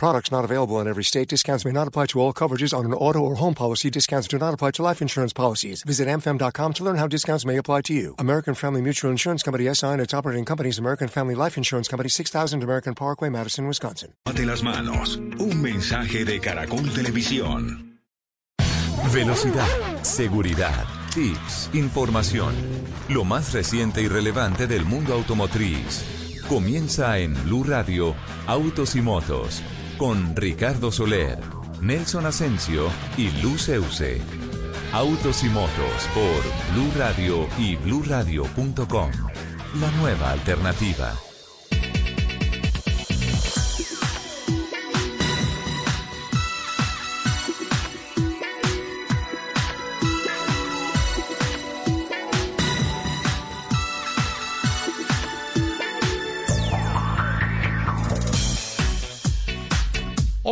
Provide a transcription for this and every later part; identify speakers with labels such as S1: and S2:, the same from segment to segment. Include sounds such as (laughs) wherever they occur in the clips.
S1: Products not available in every state. Discounts may not apply to all coverages on an auto or home policy. Discounts do not apply to life insurance policies. Visit amfam.com to learn how discounts may apply to you. American Family Mutual Insurance Company SI and its operating companies American Family Life Insurance Company 6000 American Parkway, Madison, Wisconsin.
S2: Ate las manos. Un mensaje de Caracol Televisión.
S3: Velocidad, seguridad, tips, información. Lo más reciente y relevante del mundo automotriz. Comienza en Blue Radio, Autos y Motos, con Ricardo Soler, Nelson Asensio y Luz Euse. Autos y Motos por Blue Radio y bluradio.com. La nueva alternativa.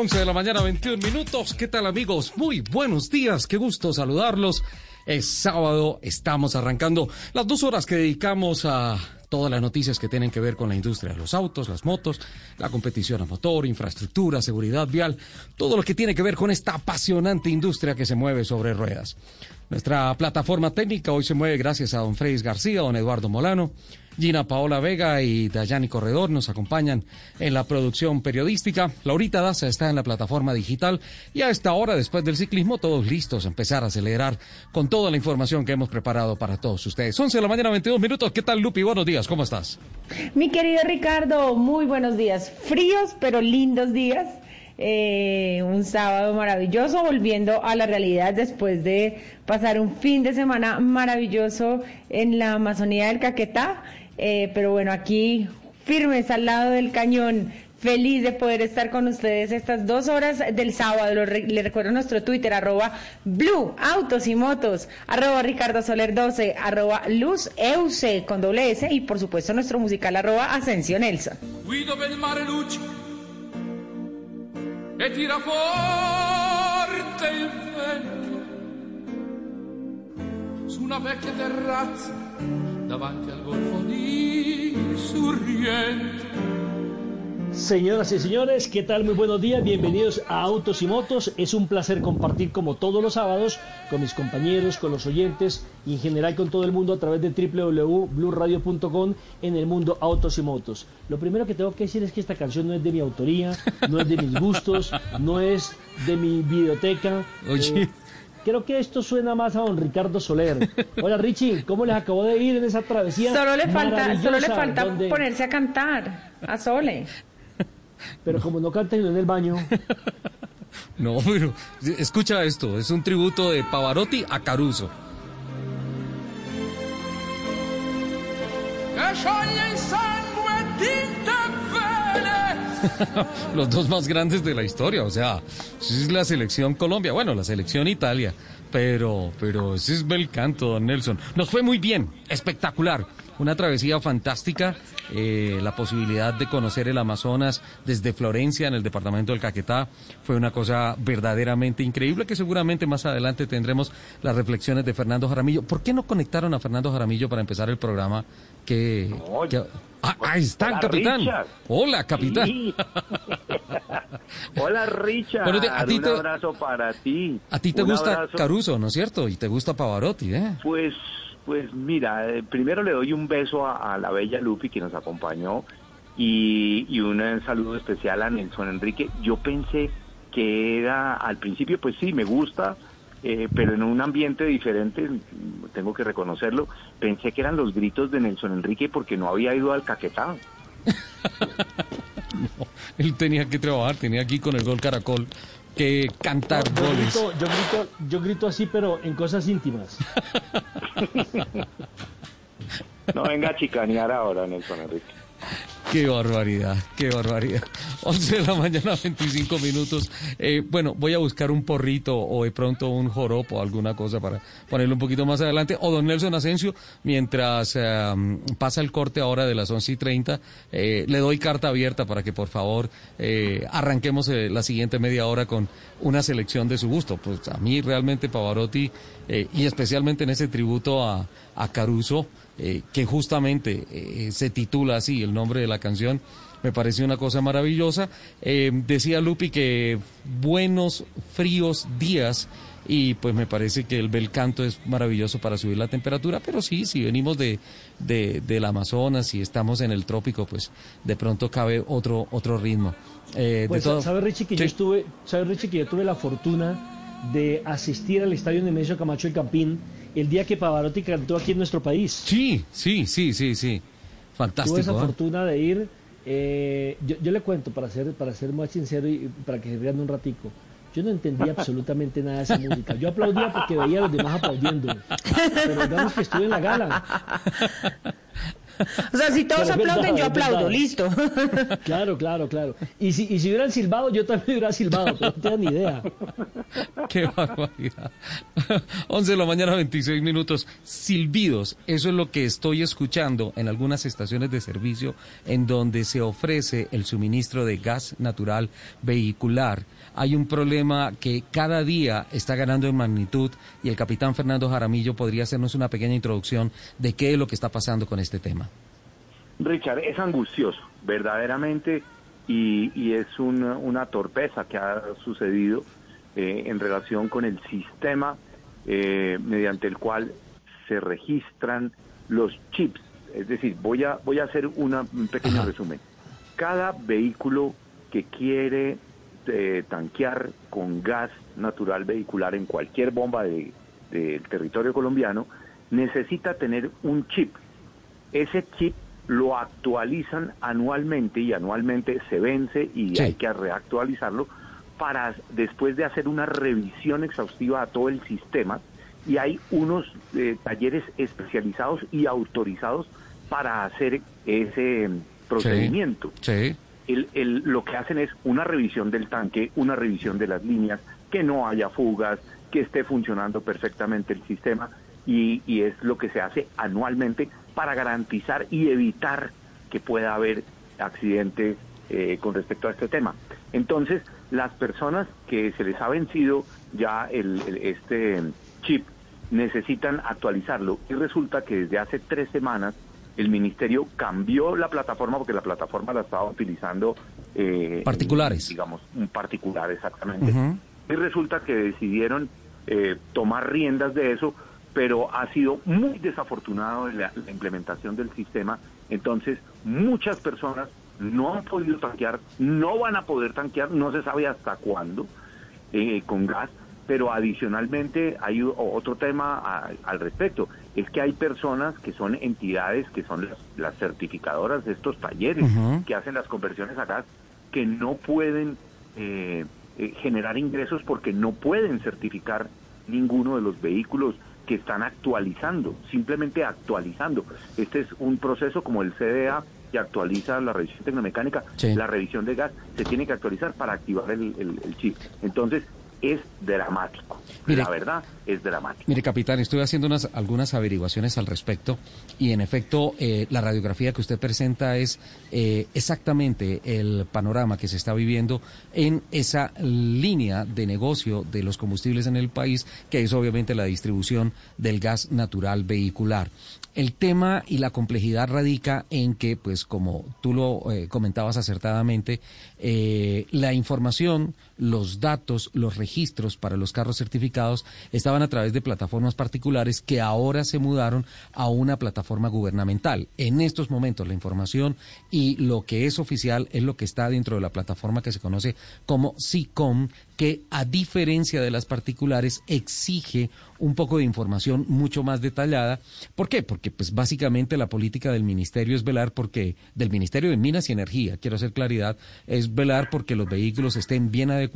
S4: 11 de la mañana, 21 minutos. ¿Qué tal amigos? Muy buenos días, qué gusto saludarlos. Es sábado, estamos arrancando las dos horas que dedicamos a todas las noticias que tienen que ver con la industria de los autos, las motos, la competición a motor, infraestructura, seguridad vial, todo lo que tiene que ver con esta apasionante industria que se mueve sobre ruedas. Nuestra plataforma técnica hoy se mueve gracias a don Freddy García, don Eduardo Molano, Gina Paola Vega y Dayani Corredor nos acompañan en la producción periodística. Laurita Daza está en la plataforma digital y a esta hora, después del ciclismo, todos listos a empezar a acelerar con toda la información que hemos preparado para todos ustedes. 11 de la mañana, 22 minutos. ¿Qué tal, Lupi? Buenos días, ¿cómo estás?
S5: Mi querido Ricardo, muy buenos días. Fríos, pero lindos días. Eh, un sábado maravilloso, volviendo a la realidad después de pasar un fin de semana maravilloso en la Amazonía del Caquetá. Eh, pero bueno, aquí firmes al lado del cañón. Feliz de poder estar con ustedes estas dos horas del sábado. Le recuerdo nuestro Twitter, arroba Blue Autos y Motos, arroba Ricardo Soler 12, arroba Luz Euse con doble S y por supuesto nuestro musical arroba Ascensión Elsa. e tira forte il vento su una vecchia terrazza davanti al golfo di.
S6: Señoras y señores, ¿qué tal? Muy buenos días, bienvenidos a Autos y Motos. Es un placer compartir como todos los sábados con mis compañeros, con los oyentes y en general con todo el mundo a través de www.bluradio.com en el mundo Autos y Motos. Lo primero que tengo que decir es que esta canción no es de mi autoría, no es de mis gustos, no es de mi biblioteca. (laughs) Oye. Eh, creo que esto suena más a don Ricardo Soler. Hola Richie, ¿cómo les acabó de ir en esa travesía?
S5: Solo le falta, solo le falta ponerse a cantar a Sole.
S6: Pero como no canten en el baño.
S4: No, pero escucha esto, es un tributo de Pavarotti a Caruso. (laughs) Los dos más grandes de la historia, o sea, es la selección Colombia, bueno, la selección Italia, pero, pero ese es bel canto, don Nelson. Nos fue muy bien, espectacular. Una travesía fantástica, eh, la posibilidad de conocer el Amazonas desde Florencia, en el departamento del Caquetá, fue una cosa verdaderamente increíble que seguramente más adelante tendremos las reflexiones de Fernando Jaramillo. ¿Por qué no conectaron a Fernando Jaramillo para empezar el programa? Que, ah, ahí está, capitán. Hola, capitán. (laughs)
S7: Hola, Richard. Un abrazo para ti.
S4: A ti te gusta Caruso, ¿no es cierto? Y te gusta Pavarotti, ¿eh?
S7: Pues pues mira, eh, primero le doy un beso a, la bella Lupi que nos acompañó y, un eh, saludo especial a Nelson Enrique. Yo pensé que era, al principio, pues sí, me gusta, eh, pero en un ambiente diferente, tengo que reconocerlo, pensé que eran los gritos de Nelson Enrique porque no había ido al caquetá. (laughs)
S4: él tenía que trabajar, tenía aquí con el gol caracol que cantar
S6: yo Grito, yo, grito, yo grito así, pero en cosas íntimas. (laughs)
S7: no venga a chicanear ahora, Nelson Enrique.
S4: Qué barbaridad, qué barbaridad. 11 de la mañana, 25 minutos. Eh, bueno, voy a buscar un porrito o de pronto un joropo o alguna cosa para ponerlo un poquito más adelante. O don Nelson Asensio, mientras eh, pasa el corte ahora de las 11 y 30, eh, le doy carta abierta para que por favor arranquemos la siguiente media hora con una selección de su gusto. Pues a mí realmente Pavarotti, y especialmente en ese tributo a, a Caruso, eh, que justamente eh, se titula así, el nombre de la canción, me pareció una cosa maravillosa. Eh, decía Lupi que buenos, fríos días y pues me parece que el bel canto es maravilloso para subir la temperatura, pero sí, si venimos de, de, del Amazonas y estamos en el trópico, pues de pronto cabe otro, otro ritmo.
S6: pues, ¿Sabes, Richie, que yo estuve, ¿sabes, Richie, que yo tuve la fortuna de asistir al estadio Nemesio Camacho y Campín el día que Pavarotti cantó aquí en nuestro país.
S4: Sí, sí, sí, sí, sí. Fantástico.
S6: Tuve esa ¿eh? fortuna de ir. Eh, yo, le cuento, para ser, para ser más sincero y para que se vean un ratico. Yo no entendía (laughs) absolutamente nada de esa música. Yo aplaudía porque veía a los demás aplaudiendo. Pero digamos que estuve en la gala.
S5: O sea, si todos aplauden, yo aplaudo, listo. (laughs)
S6: Claro, claro, claro. Y si, y si hubieran silbado, yo también hubiera silbado, pero no tengo ni idea. (laughs)
S4: Qué barbaridad. (laughs) 11 de la mañana, 26 minutos. Silbidos, eso es lo que estoy escuchando en algunas estaciones de servicio en donde se ofrece el suministro de gas natural vehicular hay un problema que cada día está ganando en magnitud y el capitán Fernando Jaramillo podría hacernos una pequeña introducción de qué es lo que está pasando con este tema.
S7: Richard, es angustioso, verdaderamente, y, es una, torpeza que ha sucedido eh, en relación con el sistema eh, mediante el cual se registran los chips. Es decir, voy a, voy a hacer un pequeño resumen. Cada vehículo que quiere tanquear con gas natural vehicular en cualquier bomba del territorio colombiano, necesita tener un chip. Ese chip lo actualizan anualmente y anualmente se vence y hay que reactualizarlo para después de hacer una revisión exhaustiva a todo el sistema y hay unos eh, talleres especializados y autorizados para hacer ese procedimiento.
S4: sí
S7: el, lo que hacen es una revisión del tanque, una revisión de las líneas, que no haya fugas, que esté funcionando perfectamente el sistema y, es lo que se hace anualmente para garantizar y evitar que pueda haber accidentes eh, con respecto a este tema. Entonces, las personas que se les ha vencido ya el, este chip necesitan actualizarlo y resulta que desde hace tres semanas el ministerio cambió la plataforma porque la plataforma la estaba utilizando
S4: eh, particulares.
S7: digamos un particular exactamente. Y resulta que decidieron eh, tomar riendas de eso pero ha sido muy desafortunado la, la implementación del sistema. Entonces muchas personas no han podido tanquear no van a poder tanquear no se sabe hasta cuándo eh, con gas pero adicionalmente hay otro tema al respecto, es que hay personas que son entidades, que son las, certificadoras de estos talleres, que hacen las conversiones a gas, que no pueden eh, eh, generar ingresos porque no pueden certificar ninguno de los vehículos que están actualizando, simplemente actualizando. Este es un proceso como el CDA que actualiza la revisión tecnomecánica, la revisión de gas se tiene que actualizar para activar el, el chip. Entonces, es dramático. la verdad es dramático.
S4: Mire, capitán, estoy haciendo unas, algunas averiguaciones al respecto y en efecto eh, la radiografía que usted presenta es eh, exactamente el panorama que se está viviendo en esa línea de negocio de los combustibles en el país, que es obviamente la distribución del gas natural vehicular. El tema y la complejidad radica en que, pues como tú lo eh, comentabas acertadamente, la información, los datos, los registros para los carros certificados estaban a través de plataformas particulares que ahora se mudaron a una plataforma gubernamental. En estos momentos la información y lo que es oficial es lo que está dentro de la plataforma que se conoce como SICOM, que a diferencia de las particulares exige un poco de información mucho más detallada. ¿Por qué? Porque pues básicamente la política del ministerio es velar porque del Ministerio de Minas y Energía, quiero hacer claridad, es velar porque los vehículos estén bien adecuados,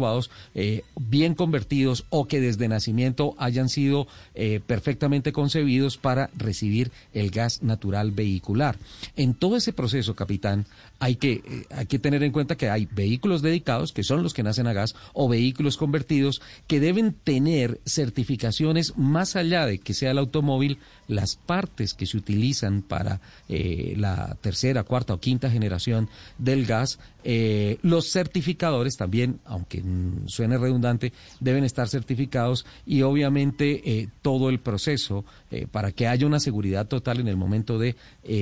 S4: eh, bien convertidos o que desde nacimiento hayan sido eh, perfectamente concebidos para recibir el gas natural vehicular. En todo ese proceso, capitán, hay que, eh, hay que tener en cuenta que hay vehículos dedicados, que son los que nacen a gas, o vehículos convertidos, que deben tener certificaciones más allá de que sea el automóvil, las partes que se utilizan para eh, la tercera, cuarta o quinta generación del gas, eh, los certificadores también, aunque suene redundante, deben estar certificados y obviamente todo el proceso para que haya una seguridad total en el momento de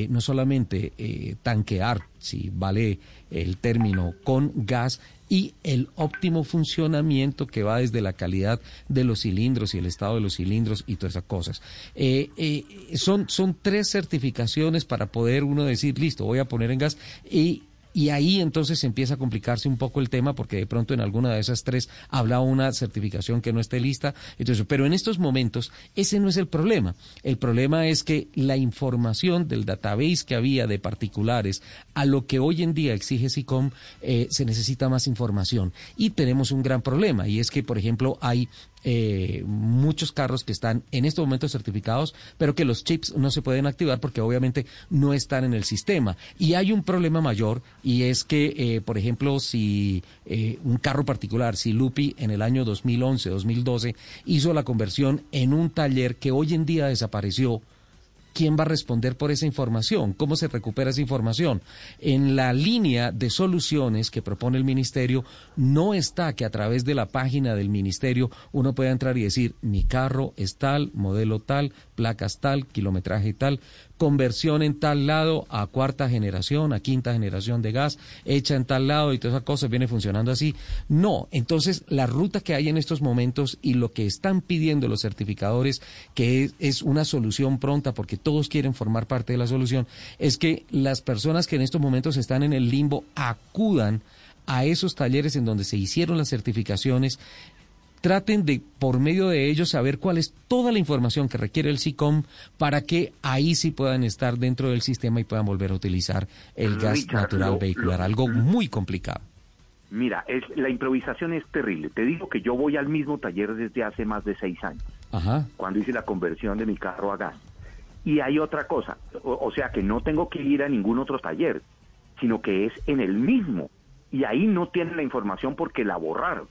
S4: no solamente tanquear, si vale el término, con gas, y el óptimo funcionamiento que va desde la calidad de los cilindros y el estado de los cilindros y todas esas cosas. Eh, eh, son, son tres certificaciones para poder uno decir, listo, voy a poner en gas y y ahí entonces empieza a complicarse un poco el tema porque de pronto en alguna de esas tres habla una certificación que no esté lista. Entonces, pero en estos momentos ese no es el problema. El problema es que la información del database que había de particulares a lo que hoy en día exige SICOM eh, se necesita más información. Y tenemos un gran problema y es que, por ejemplo, hay eh, muchos carros que están en estos momentos certificados, pero que los chips no se pueden activar porque obviamente no están en el sistema. Y hay un problema mayor y es que, eh, por ejemplo, si eh, un carro particular, si Lupi en el año 2011, 2012 hizo la conversión en un taller que hoy en día desapareció, ¿quién va a responder por esa información? ¿Cómo se recupera esa información? En la línea de soluciones que propone el Ministerio, no está que a través de la página del Ministerio uno pueda entrar y decir, mi carro es tal, modelo tal, placas tal, kilometraje tal, conversión en tal lado a cuarta generación, a quinta generación de gas, hecha en tal lado y todas esas cosas viene funcionando así. No, entonces la ruta que hay en estos momentos y lo que están pidiendo los certificadores, que es, una solución pronta porque todos quieren formar parte de la solución, es que las personas que en estos momentos están en el limbo acudan a esos talleres en donde se hicieron las certificaciones traten de, por medio de ellos, saber cuál es toda la información que requiere el SICOM para que ahí sí puedan estar dentro del sistema y puedan volver a utilizar el gas natural vehicular, algo muy complicado.
S7: Mira, es, la improvisación es terrible. Te digo que yo voy al mismo taller desde hace más de seis años, cuando hice la conversión de mi carro a gas. Y hay otra cosa, o sea que no tengo que ir a ningún otro taller, sino que es en el mismo. Y ahí no tienen la información porque la borraron.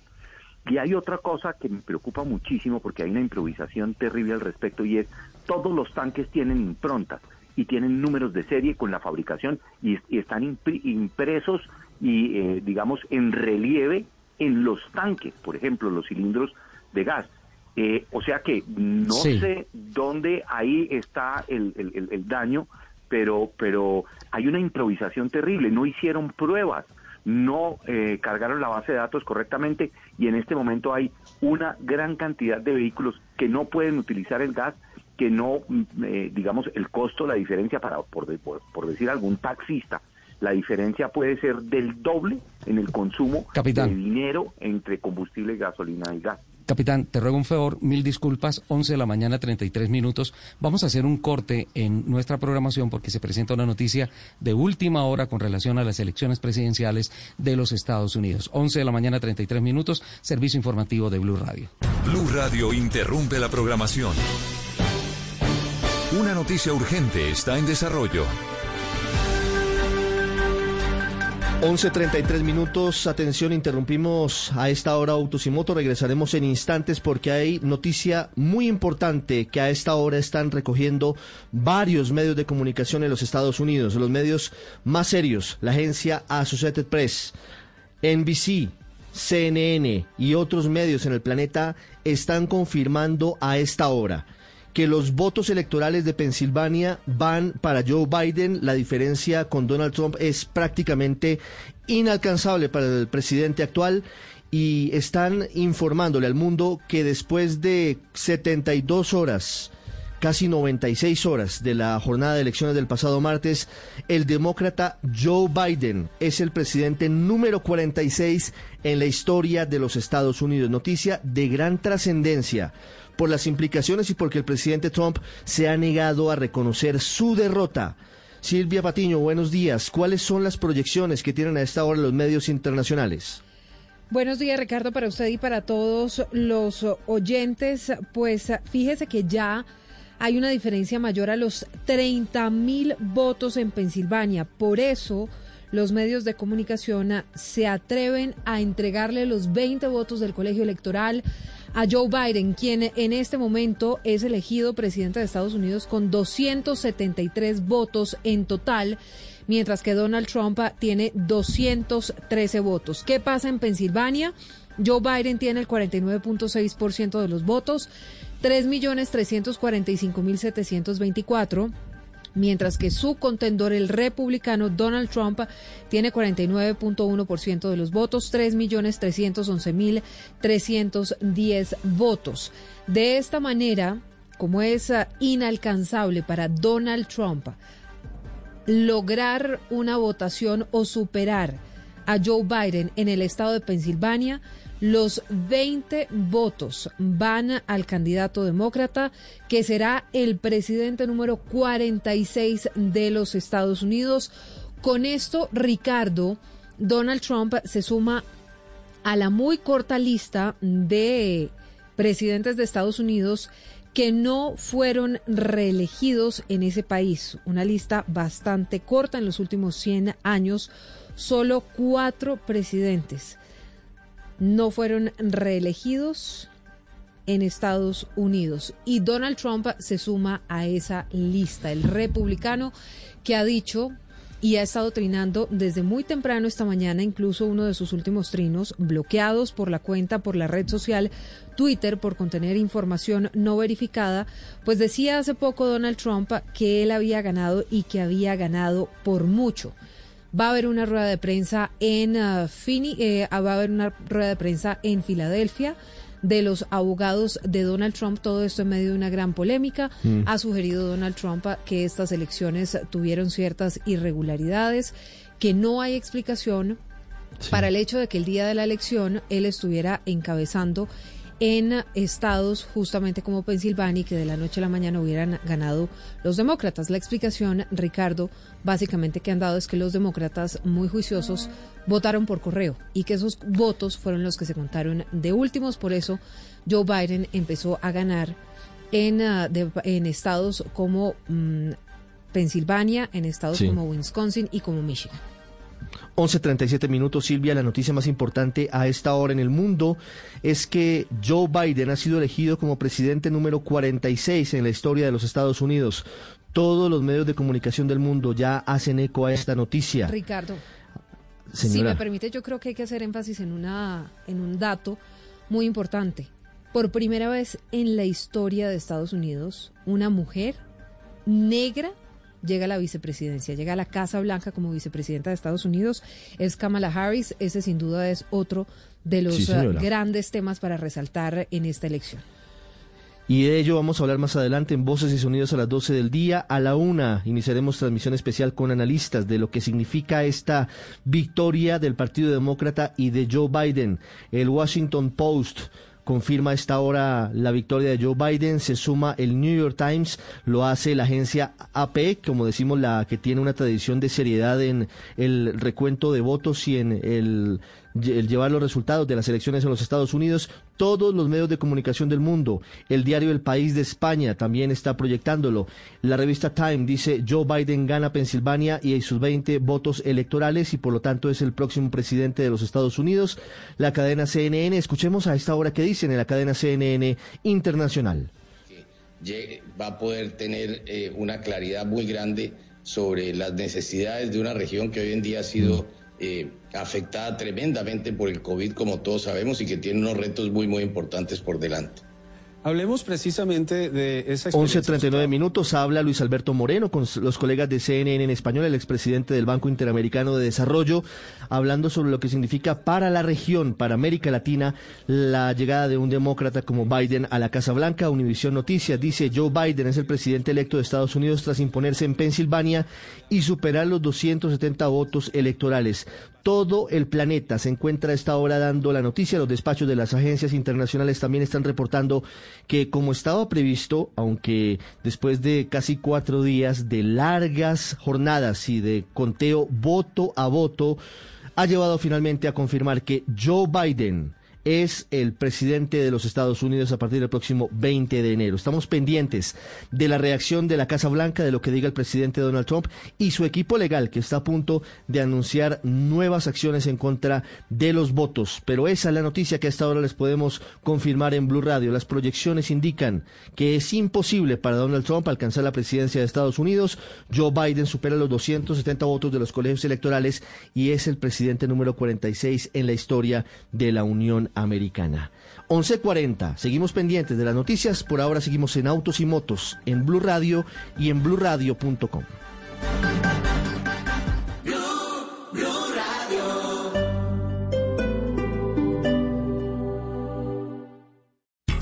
S7: Y hay otra cosa que me preocupa muchísimo porque hay una improvisación terrible al respecto y es todos los tanques tienen improntas y tienen números de serie con la fabricación y, están impresos y eh, digamos en relieve en los tanques, por ejemplo, los cilindros de gas. Eh, o sea que no sé dónde ahí está el, el, daño, pero, pero hay una improvisación terrible, no hicieron pruebas no eh, cargaron la base de datos correctamente y en este momento hay una gran cantidad de vehículos que no pueden utilizar el gas, que no, mm, eh, digamos, el costo, la diferencia para, por, por, decir algún taxista, la diferencia puede ser del doble en el consumo de dinero entre combustible, gasolina y gas.
S4: Capitán, te ruego un favor, mil disculpas, 11 de la mañana, 33 minutos. Vamos a hacer un corte en nuestra programación porque se presenta una noticia de última hora con relación a las elecciones presidenciales de los Estados Unidos. 11 de la mañana, 33 minutos, servicio informativo de Blue Radio.
S2: Blue Radio interrumpe la programación. Una noticia urgente está en desarrollo.
S8: 11.33 minutos, atención, interrumpimos a esta hora Autos y Moto, regresaremos en instantes porque hay noticia muy importante que a esta hora están recogiendo varios medios de comunicación en los Estados Unidos, los medios más serios, la agencia Associated Press, NBC, CNN y otros medios en el planeta están confirmando a esta hora que los votos electorales de Pensilvania van para Joe Biden. La diferencia con Donald Trump es prácticamente inalcanzable para el presidente actual y están informándole al mundo que después de 72 horas, casi 96 horas de la jornada de elecciones del pasado martes, el demócrata Joe Biden es el presidente número 46 en la historia de los Estados Unidos. Noticia de gran trascendencia por las implicaciones y porque el presidente Trump se ha negado a reconocer su derrota. Silvia Patiño, buenos días. ¿Cuáles son las proyecciones que tienen a esta hora los medios internacionales?
S9: Buenos días, Ricardo, para usted y para todos los oyentes. Pues fíjese que ya hay una diferencia mayor a los 30 mil votos en Pensilvania. Por eso los medios de comunicación se atreven a entregarle los 20 votos del colegio electoral a Joe Biden, quien en este momento es elegido presidente de Estados Unidos con 273 votos en total mientras que Donald Trump tiene 213 votos. ¿Qué pasa en Pensilvania? Joe Biden tiene el 49.6% de los votos, 3.345.724 mientras que su contendor, el republicano Donald Trump, tiene 49.1% de los votos, 3.311.310 votos. De esta manera, como es ah, inalcanzable para Donald Trump lograr una votación o superar a Joe Biden en el estado de Pensilvania, los 20 votos van al candidato demócrata, que será el presidente número 46 de los Estados Unidos. Con esto, Ricardo, Donald Trump se suma a la muy corta lista de presidentes de Estados Unidos que no fueron reelegidos en ese país. Una lista bastante corta en los últimos 100 años. Solo cuatro presidentes no fueron reelegidos en Estados Unidos. Y Donald Trump se suma a esa lista, el republicano que ha dicho y ha estado trinando desde muy temprano esta mañana, incluso uno de sus últimos trinos, bloqueados por la cuenta, por la red social Twitter, por contener información no verificada, pues decía hace poco Donald Trump que él había ganado y que había ganado por mucho. Va a haber una rueda de prensa en uh, eh, va a haber una rueda de prensa en Filadelfia de los abogados de Donald Trump, todo esto en medio de una gran polémica. Mm. Ha sugerido Donald Trump que estas elecciones tuvieron ciertas irregularidades, que no hay explicación para el hecho de que el día de la elección él estuviera encabezando en estados justamente como Pensilvania y que de la noche a la mañana hubieran ganado los demócratas. La explicación, Ricardo, básicamente que han dado es que los demócratas muy juiciosos votaron por correo y que esos votos fueron los que se contaron de últimos. Por eso Joe Biden empezó a ganar en, ah, en estados como mm, Pensilvania, en estados como Wisconsin y como Michigan.
S8: 11.37 minutos, Silvia. La noticia más importante a esta hora en el mundo es que Joe Biden ha sido elegido como presidente número 46 en la historia de los Estados Unidos. Todos los medios de comunicación del mundo ya hacen eco a esta noticia.
S9: Ricardo, si me permite, yo creo que hay que hacer énfasis en, una, en un dato muy importante. Por primera vez en la historia de Estados Unidos, una mujer negra llega a la vicepresidencia, llega a la Casa Blanca como vicepresidenta de Estados Unidos, es Kamala Harris. Ese sin duda es otro de los eh, grandes temas para resaltar en esta elección.
S8: Y de ello vamos a hablar más adelante en Voces y Sonidos a las 12 del día. A la una iniciaremos transmisión especial con analistas de lo que significa esta victoria del Partido Demócrata y de Joe Biden. El Washington Post confirma a esta hora la victoria de Joe Biden, se suma el New York Times, lo hace la agencia AP, como decimos, la que tiene una tradición de seriedad en el recuento de votos y en el llevar los resultados de las elecciones en los Estados Unidos, todos los medios de comunicación del mundo, el diario El País de España también está proyectándolo. La revista Time dice Joe Biden gana Pensilvania y sus 20 votos electorales y por lo tanto es el próximo presidente de los Estados Unidos. La cadena CNN, escuchemos a esta hora que dicen en la cadena CNN Internacional.
S10: Va a poder tener eh, una claridad muy grande sobre las necesidades de una región que hoy en día ha sido... Eh, afectada tremendamente por el COVID, como todos sabemos, y que tiene unos retos muy, muy importantes por delante.
S11: Hablemos precisamente de esa
S8: 11.39 minutos, habla Luis Alberto Moreno con los colegas de CNN en español, el expresidente del Banco Interamericano de Desarrollo, hablando sobre lo que significa para la región, para América Latina, la llegada de un demócrata como Biden a la Casa Blanca. Univisión Noticias dice Joe Biden es el presidente electo de Estados Unidos tras imponerse en Pensilvania y superar los 270 votos electorales todo el planeta se encuentra a esta hora dando la noticia. Los despachos de las agencias internacionales también están reportando que como estaba previsto, aunque después de casi cuatro días de largas jornadas y de conteo voto a voto, ha llevado finalmente a confirmar que Joe Biden es el presidente de los Estados Unidos a partir del próximo 20 de enero. Estamos pendientes de la reacción de la Casa Blanca, de lo que diga el presidente Donald Trump y su equipo legal, que está a punto de anunciar nuevas acciones en contra de los votos. Pero esa es la noticia que hasta ahora les podemos confirmar en Blue Radio. Las proyecciones indican que es imposible para Donald Trump alcanzar la presidencia de Estados Unidos. Joe Biden supera los 270 votos de los colegios electorales y es el presidente número 46 en la historia de la Unión Americana. 11:40. Seguimos pendientes de las noticias. Por ahora seguimos en Autos y Motos, en Blue Radio y en bluradio.com.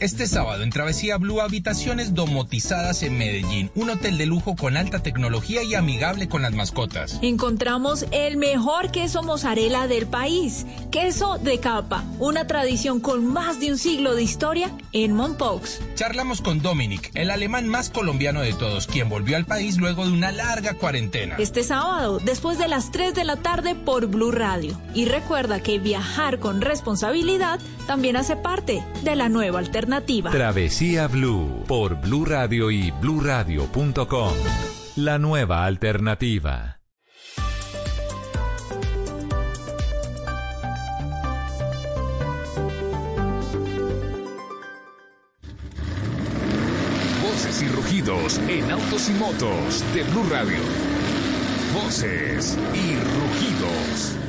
S12: Este sábado en Travesía Blue Habitaciones domotizadas en Medellín, un hotel de lujo con alta tecnología y amigable con las mascotas.
S13: Encontramos el mejor queso mozzarella del país, queso de capa, una tradición con más de un siglo de historia en Montpaux.
S12: Charlamos con Dominic, el alemán más colombiano de todos, quien volvió al país luego de una larga cuarentena.
S13: Este sábado, después de las 3 de la tarde por Blue Radio. Y recuerda que viajar con responsabilidad también hace parte de la nueva alternativa.
S3: Travesía Blue por Blue Radio y bluradio.com. La nueva alternativa.
S2: Voces y rugidos en autos y motos de Blue Radio. Voces y rugidos.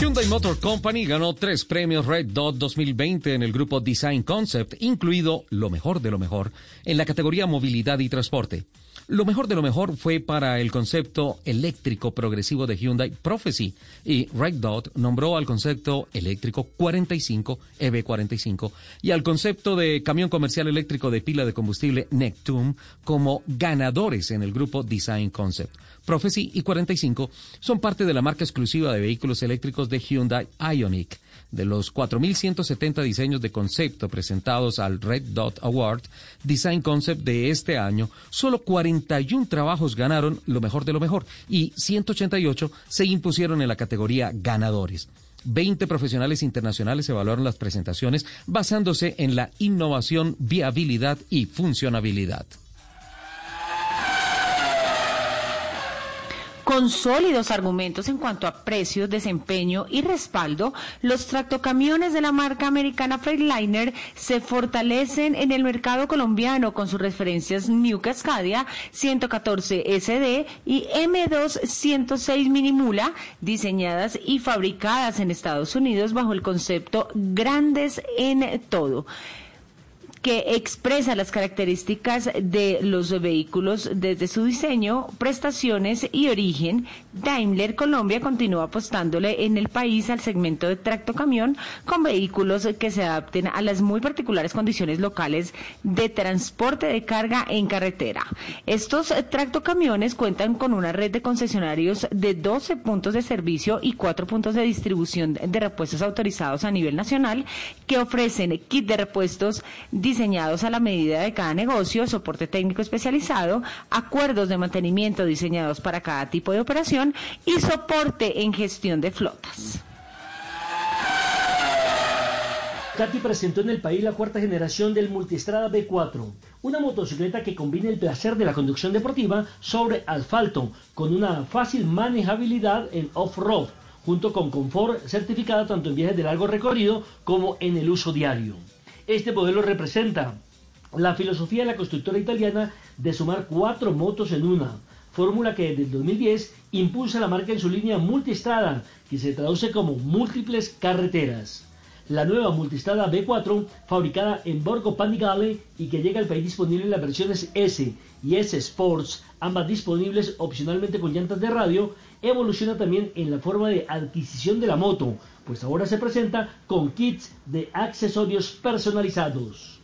S4: Hyundai Motor Company ganó tres premios Red Dot 2020 en el grupo Design Concept, incluido lo mejor de lo mejor en la categoría movilidad y transporte. Lo mejor de lo mejor fue para el concepto eléctrico progresivo de Hyundai Prophecy y Red Dot nombró al concepto eléctrico 45 EV45 y al concepto de camión comercial eléctrico de pila de combustible Nectum como ganadores en el grupo Design Concept. Prophecy y 45 son parte de la marca exclusiva de vehículos eléctricos de Hyundai Ioniq. De los 4.170 diseños de concepto presentados al Red Dot Award Design Concept de este año, solo 41 trabajos ganaron lo mejor de lo mejor y 188 se impusieron en la categoría ganadores. 20 profesionales internacionales evaluaron las presentaciones basándose en la innovación, viabilidad y funcionabilidad.
S5: Con sólidos argumentos en cuanto a precios, desempeño y respaldo, los tractocamiones de la marca americana Freightliner se fortalecen en el mercado colombiano con sus referencias New Cascadia 114 SD y M2 106 Minimula, diseñadas y fabricadas en Estados Unidos bajo el concepto grandes en todo que expresa las características de los vehículos desde su diseño, prestaciones y origen. Daimler Colombia continúa apostándole en el país al segmento de tractocamión con vehículos que se adapten a las muy particulares condiciones locales de transporte de carga en carretera. Estos tractocamiones cuentan con una red de concesionarios de 12 puntos de servicio y 4 puntos de distribución de repuestos autorizados a nivel nacional que ofrecen kit de repuestos diseñados a la medida de cada negocio, soporte técnico especializado, acuerdos de mantenimiento diseñados para cada tipo de operación y soporte en gestión de flotas.
S6: Katy presentó en el país la cuarta generación del Multistrada B4, una motocicleta que combina el placer de la conducción deportiva sobre asfalto con una fácil manejabilidad en off-road, junto con confort certificado tanto en viajes de largo recorrido como en el uso diario. Este modelo representa la filosofía de la constructora italiana de sumar cuatro motos en una, fórmula que desde el 2010 impulsa la marca en su línea multistrada, que se traduce como múltiples carreteras. la nueva multistrada B4 fabricada en Borgo Panigale y que llega al país disponible en las versiones S y S Sports, ambas disponibles opcionalmente con llantas de radio, evoluciona también en la forma de adquisición de la moto, pues ahora se presenta con kits de accesorios personalizados.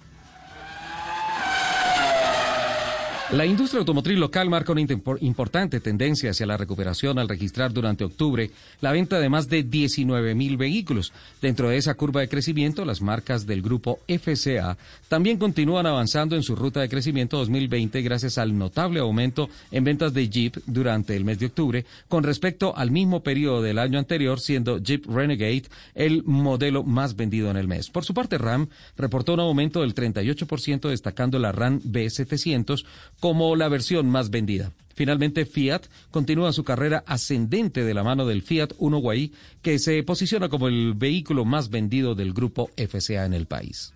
S4: La industria automotriz local marca una importante tendencia hacia la recuperación al registrar durante octubre la venta de más de 19 mil vehículos. Dentro de esa curva de crecimiento, las marcas del grupo FCA también continúan avanzando en su ruta de crecimiento 2020 gracias al notable aumento en ventas de Jeep durante el mes de octubre con respecto al mismo periodo del año anterior, siendo Jeep Renegade el modelo más vendido en el mes. Por su parte, Ram reportó un aumento del 38% destacando la Ram B700 como la versión más vendida. Finalmente, Fiat continúa su carrera ascendente de la mano del Fiat Uno Guay, que se posiciona como el vehículo más vendido del grupo FCA en el país.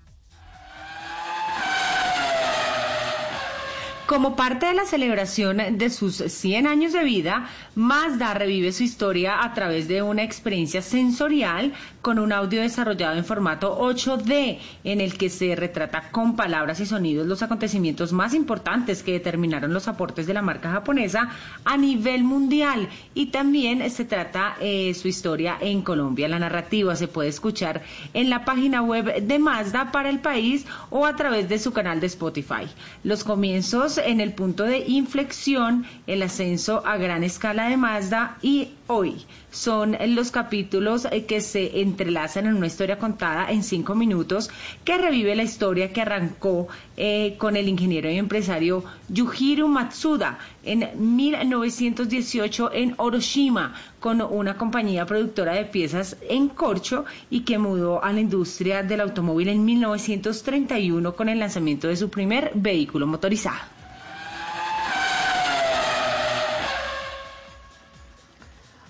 S5: Como parte de la celebración de sus 100 años de vida, Mazda revive su historia a través de una experiencia sensorial con un audio desarrollado en formato 8D, en el que se retrata con palabras y sonidos los acontecimientos más importantes que determinaron los aportes de la marca japonesa a nivel mundial. Y también se trata eh, su historia en Colombia. La narrativa se puede escuchar en la página web de Mazda para el país o a través de su canal de Spotify. Los comienzos en el punto de inflexión, el ascenso a gran escala de Mazda y hoy son los capítulos eh, que se entrelazan en una historia contada en cinco minutos que revive la historia que arrancó eh, con el ingeniero y empresario Yujiro Matsuda en 1918 en Oroshima con una compañía productora de piezas en corcho y que mudó a la industria del automóvil en 1931 con el lanzamiento de su primer vehículo motorizado.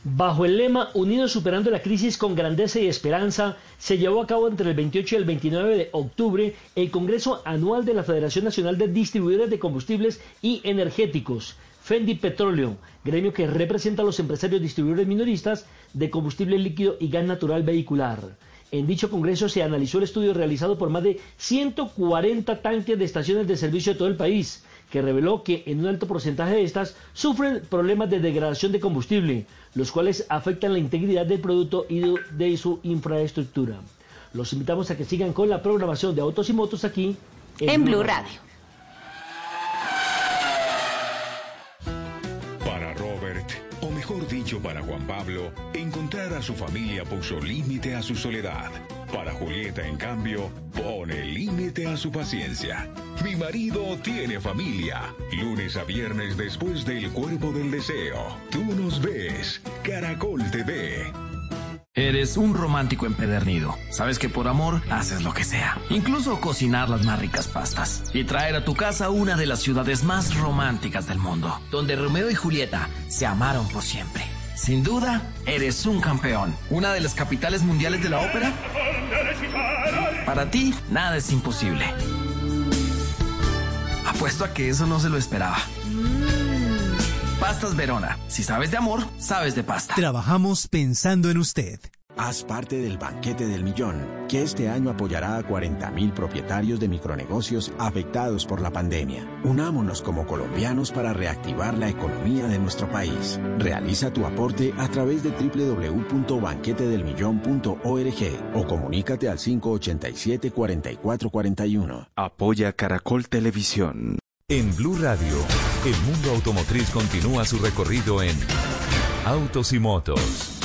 S6: Bajo el lema Unidos superando la crisis con grandeza y esperanza, se llevó a cabo entre el 28 y el 29 de octubre el Congreso Anual de la Federación Nacional de Distribuidores de Combustibles y Energéticos, Fendi Petróleo, gremio que representa a los empresarios distribuidores minoristas de combustible líquido y gas natural vehicular. En dicho congreso se analizó el estudio realizado por más de 140 tanques de estaciones de servicio de todo el país, que reveló que en un alto porcentaje de estas sufren problemas de degradación de combustible, los cuales afectan la integridad del producto y de su infraestructura. Los invitamos a que sigan con la programación de Autos y Motos aquí
S5: en, Blue Radio.
S2: Para Robert, o mejor dicho para Juan Pablo, encontrar a su familia puso límite a su soledad. Para Julieta, en cambio, pone límite a su paciencia. Mi marido tiene familia. Lunes a viernes después del Cuerpo del Deseo. Tú nos ves. Caracol TV.
S14: Eres un romántico empedernido. Sabes que por amor haces lo que sea. Incluso cocinar las más ricas pastas. Y traer a tu casa una de las ciudades más románticas del mundo. Donde Romeo y Julieta se amaron por siempre. Sin duda, eres un campeón. Una de las capitales mundiales de la ópera. Para ti, nada es imposible. Apuesto a que eso no se lo esperaba. Pastas Verona. Si sabes de amor, sabes de pasta.
S15: Trabajamos pensando en usted.
S16: Haz parte del banquete del millón, que este año apoyará a 40.000 propietarios de micronegocios afectados por la pandemia. Unámonos como colombianos para reactivar la economía de nuestro país. Realiza tu aporte a través de www.banquetedelmillón.org o comunícate al 587-4441.
S17: Apoya Caracol Televisión.
S3: En Blue Radio, el mundo automotriz continúa su recorrido en Autos y Motos.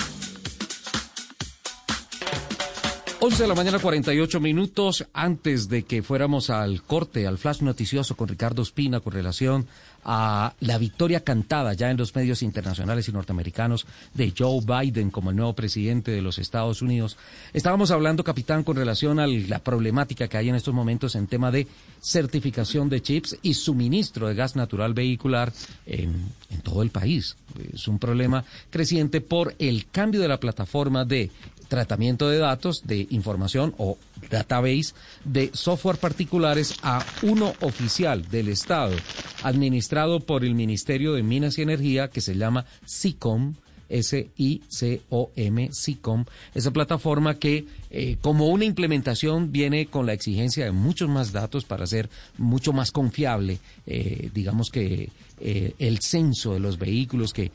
S4: 11 de la mañana, 48 minutos antes de que fuéramos al corte, al flash noticioso con Ricardo Espina con relación a la victoria cantada ya en los medios internacionales y norteamericanos de Joe Biden como el nuevo presidente de los Estados Unidos. Estábamos hablando, capitán, con relación a la problemática que hay en estos momentos en tema de certificación de chips y suministro de gas natural vehicular en, en todo el país. Es un problema creciente por el cambio de la plataforma de tratamiento de datos, de información o database de software particulares a uno oficial del Estado, administrado por el Ministerio de Minas y Energía, que se llama SICOM, S-I-C-O-M, SICOM, esa plataforma que eh, como una implementación viene con la exigencia de muchos más datos para ser mucho más confiable, eh, digamos que eh, el censo de los vehículos que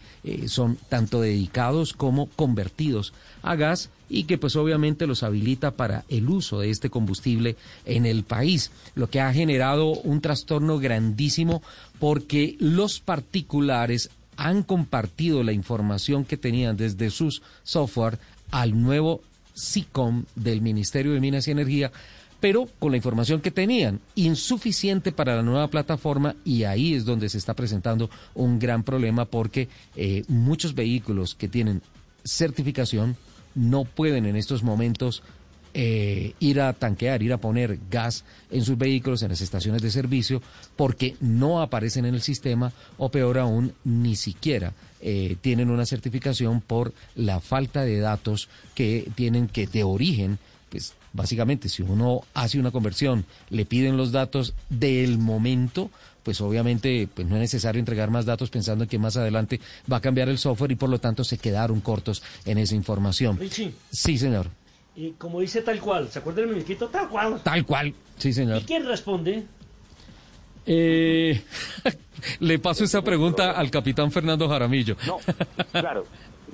S4: son tanto dedicados como convertidos a gas y que pues obviamente los habilita para el uso de este combustible en el país, lo que ha generado un trastorno grandísimo porque los particulares han compartido la información que tenían desde sus software al nuevo SICOM del Ministerio de Minas y Energía, pero con la información que tenían, insuficiente para la nueva plataforma y ahí es donde se está presentando un gran problema porque eh, muchos vehículos que tienen certificación no pueden en estos momentos eh, ir a tanquear, ir a poner gas en sus vehículos en las estaciones de servicio porque no aparecen en el sistema o peor aún, ni siquiera eh, tienen una certificación por la falta de datos que tienen que de origen, pues básicamente si uno hace una conversión, le piden los datos del momento, pues obviamente pues no es necesario entregar más datos pensando que más adelante va a cambiar el software y por lo tanto se quedaron cortos en esa información. Sí, señor.
S6: Y como dice tal cual, ¿se acuerda del muñequito? Tal cual.
S4: Tal cual, sí, señor.
S6: ¿Y quién responde?
S4: Eh, (laughs) le paso esa pregunta al capitán Fernando Jaramillo.
S7: No, (laughs) claro.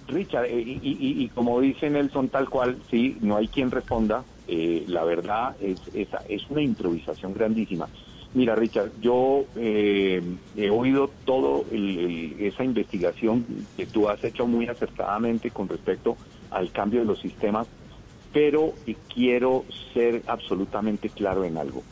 S7: Richard, eh, y, como dice Nelson, tal cual, sí, no hay quien responda. Eh, la verdad es, es, es, una improvisación grandísima. Mira, Richard, yo he oído todo esa investigación que tú has hecho muy acertadamente con respecto al cambio de los sistemas pero quiero ser absolutamente claro en algo.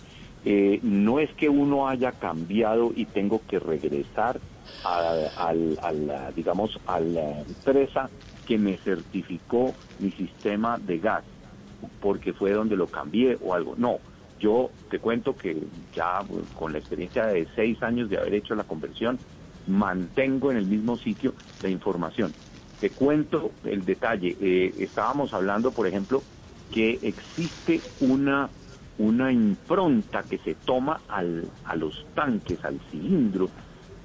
S7: Eh, no es que uno haya cambiado y tengo que regresar a, la, digamos, a la empresa que me certificó mi sistema de gas, porque fue donde lo cambié o algo. No, yo te cuento que ya pues, con la experiencia de seis años de haber hecho la conversión, mantengo en el mismo sitio la información. Te cuento el detalle. Eh, estábamos hablando, por ejemplo, que existe una, una impronta que se toma al, a los tanques, al cilindro,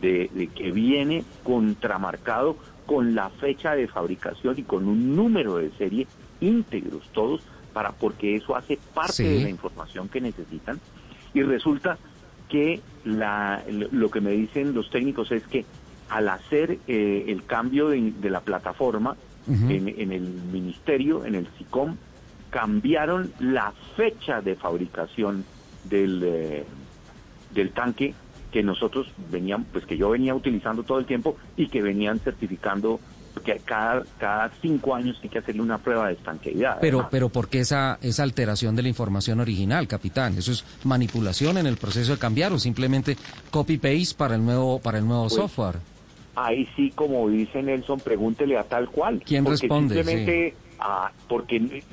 S7: de, que viene contramarcado con la fecha de fabricación y con un número de serie íntegros todos para porque eso hace parte de la información que necesitan. Y resulta que la, lo que me dicen los técnicos es que al hacer eh, el cambio de, la plataforma en, en, el ministerio, en el SICOM, cambiaron la fecha de fabricación del, eh, del tanque que nosotros veníamos, pues que yo venía utilizando todo el tiempo y que venían certificando que cada, cada cinco años hay que hacerle una prueba de estanqueidad.
S4: Pero, pero ¿por qué esa, esa alteración de la información original, capitán? ¿Eso es manipulación en el proceso de cambiar o simplemente copy-paste para el nuevo, para el nuevo pues, software?
S7: Ahí sí, como dice Nelson, pregúntele a tal cual.
S4: ¿Quién responde?
S7: Simplemente porque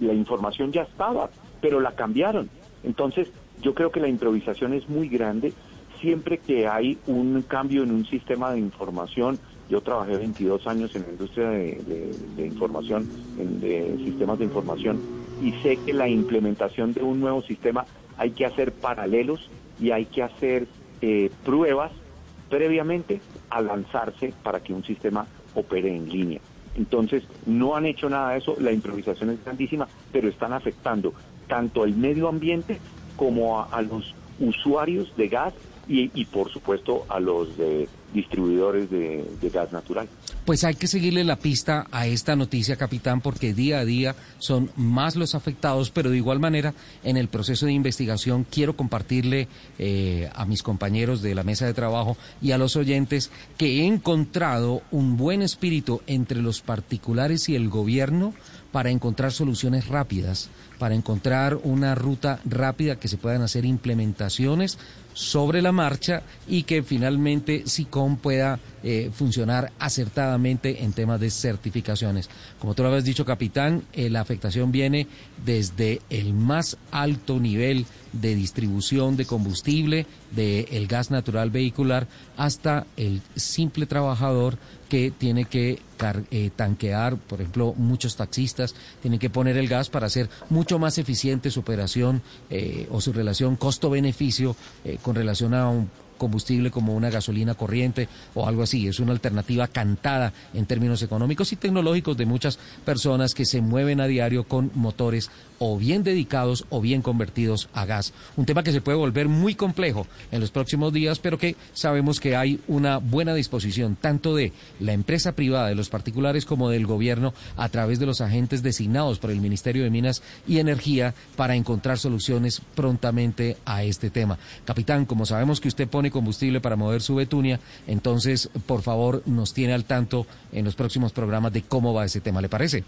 S7: la información ya estaba, pero la cambiaron. Entonces, yo creo que la improvisación es muy grande. Siempre que hay un cambio en un sistema de información, yo trabajé 22 años en la industria de, información, en, de sistemas de información, y sé que la implementación de un nuevo sistema hay que hacer paralelos y hay que hacer eh, pruebas previamente a lanzarse para que un sistema opere en línea. Entonces, no han hecho nada de eso, la improvisación es grandísima, pero están afectando tanto al medio ambiente como a, los usuarios de gas y, por supuesto a los distribuidores de gas natural.
S4: Pues hay que seguirle la pista a esta noticia, capitán, porque día a día son más los afectados, pero de igual manera, en el proceso de investigación quiero compartirle eh, a mis compañeros de la mesa de trabajo y a los oyentes que he encontrado un buen espíritu entre los particulares y el gobierno para encontrar soluciones rápidas, para encontrar una ruta rápida que se puedan hacer implementaciones sobre la marcha y que finalmente SICOM pueda eh, funcionar acertadamente en temas de certificaciones. Como tú lo habías dicho, capitán, eh, la afectación viene desde el más alto nivel de distribución de combustible, del gas natural vehicular, hasta el simple trabajador que tiene que eh, tanquear, por ejemplo, muchos taxistas tienen que poner el gas para hacer mucho más eficiente su operación o su relación costo-beneficio con relación a un combustible como una gasolina corriente o algo así. Es una alternativa cantada en términos económicos y tecnológicos de muchas personas que se mueven a diario con motores o bien dedicados o bien convertidos a gas. Un tema que se puede volver muy complejo en los próximos días, pero que sabemos que hay una buena disposición tanto de la empresa privada, de los particulares, como del gobierno a través de los agentes designados por el Ministerio de Minas y Energía para encontrar soluciones prontamente a este tema. Capitán, como sabemos que usted pone combustible para mover su Betunia, entonces, por favor, nos tiene al tanto en los próximos programas de cómo va ese tema, ¿le parece?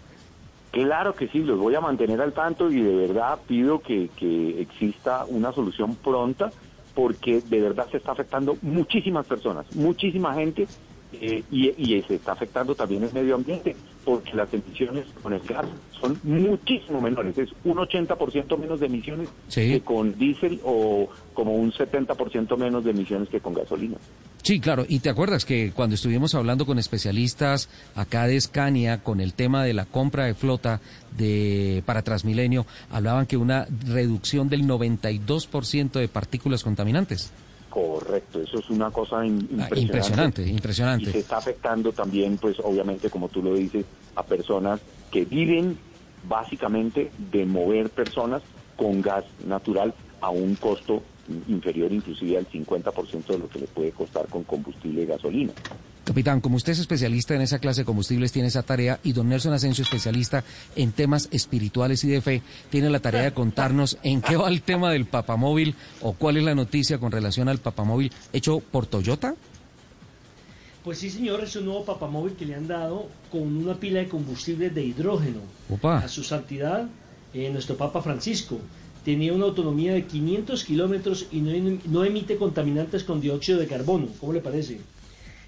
S7: Claro que sí, los voy a mantener al tanto y de verdad pido que, que exista una solución pronta porque de verdad se está afectando muchísimas personas, muchísima gente eh, y, y, se está afectando también el medio ambiente porque las emisiones con el gas son muchísimo menores, es un 80% menos de emisiones que con diésel o como un 70% menos de emisiones que con gasolina.
S4: Sí, claro, y te acuerdas que cuando estuvimos hablando con especialistas acá de Scania con el tema de la compra de flota de para Transmilenio, hablaban que una reducción del 92% de partículas contaminantes.
S7: Correcto, eso es una cosa
S4: Ah,
S7: impresionante.
S4: impresionante, impresionante.
S7: Y se está afectando también, pues obviamente, como tú lo dices, a personas que viven básicamente de mover personas con gas natural a un costo inferior inclusive al 50% de lo que le puede costar con combustible y gasolina.
S4: Capitán, como usted es especialista en esa clase de combustibles, tiene esa tarea, y don Nelson Asensio, especialista en temas espirituales y de fe, tiene la tarea de contarnos en qué va el tema del papamóvil o cuál es la noticia con relación al papamóvil hecho por Toyota.
S6: Pues sí, señor, es un nuevo papamóvil que le han dado con una pila de combustible de hidrógeno
S4: Opa.
S6: a su santidad, eh, nuestro Papa Francisco. Tenía una autonomía de 500 kilómetros y no, em- emite contaminantes con dióxido de carbono. ¿Cómo le parece?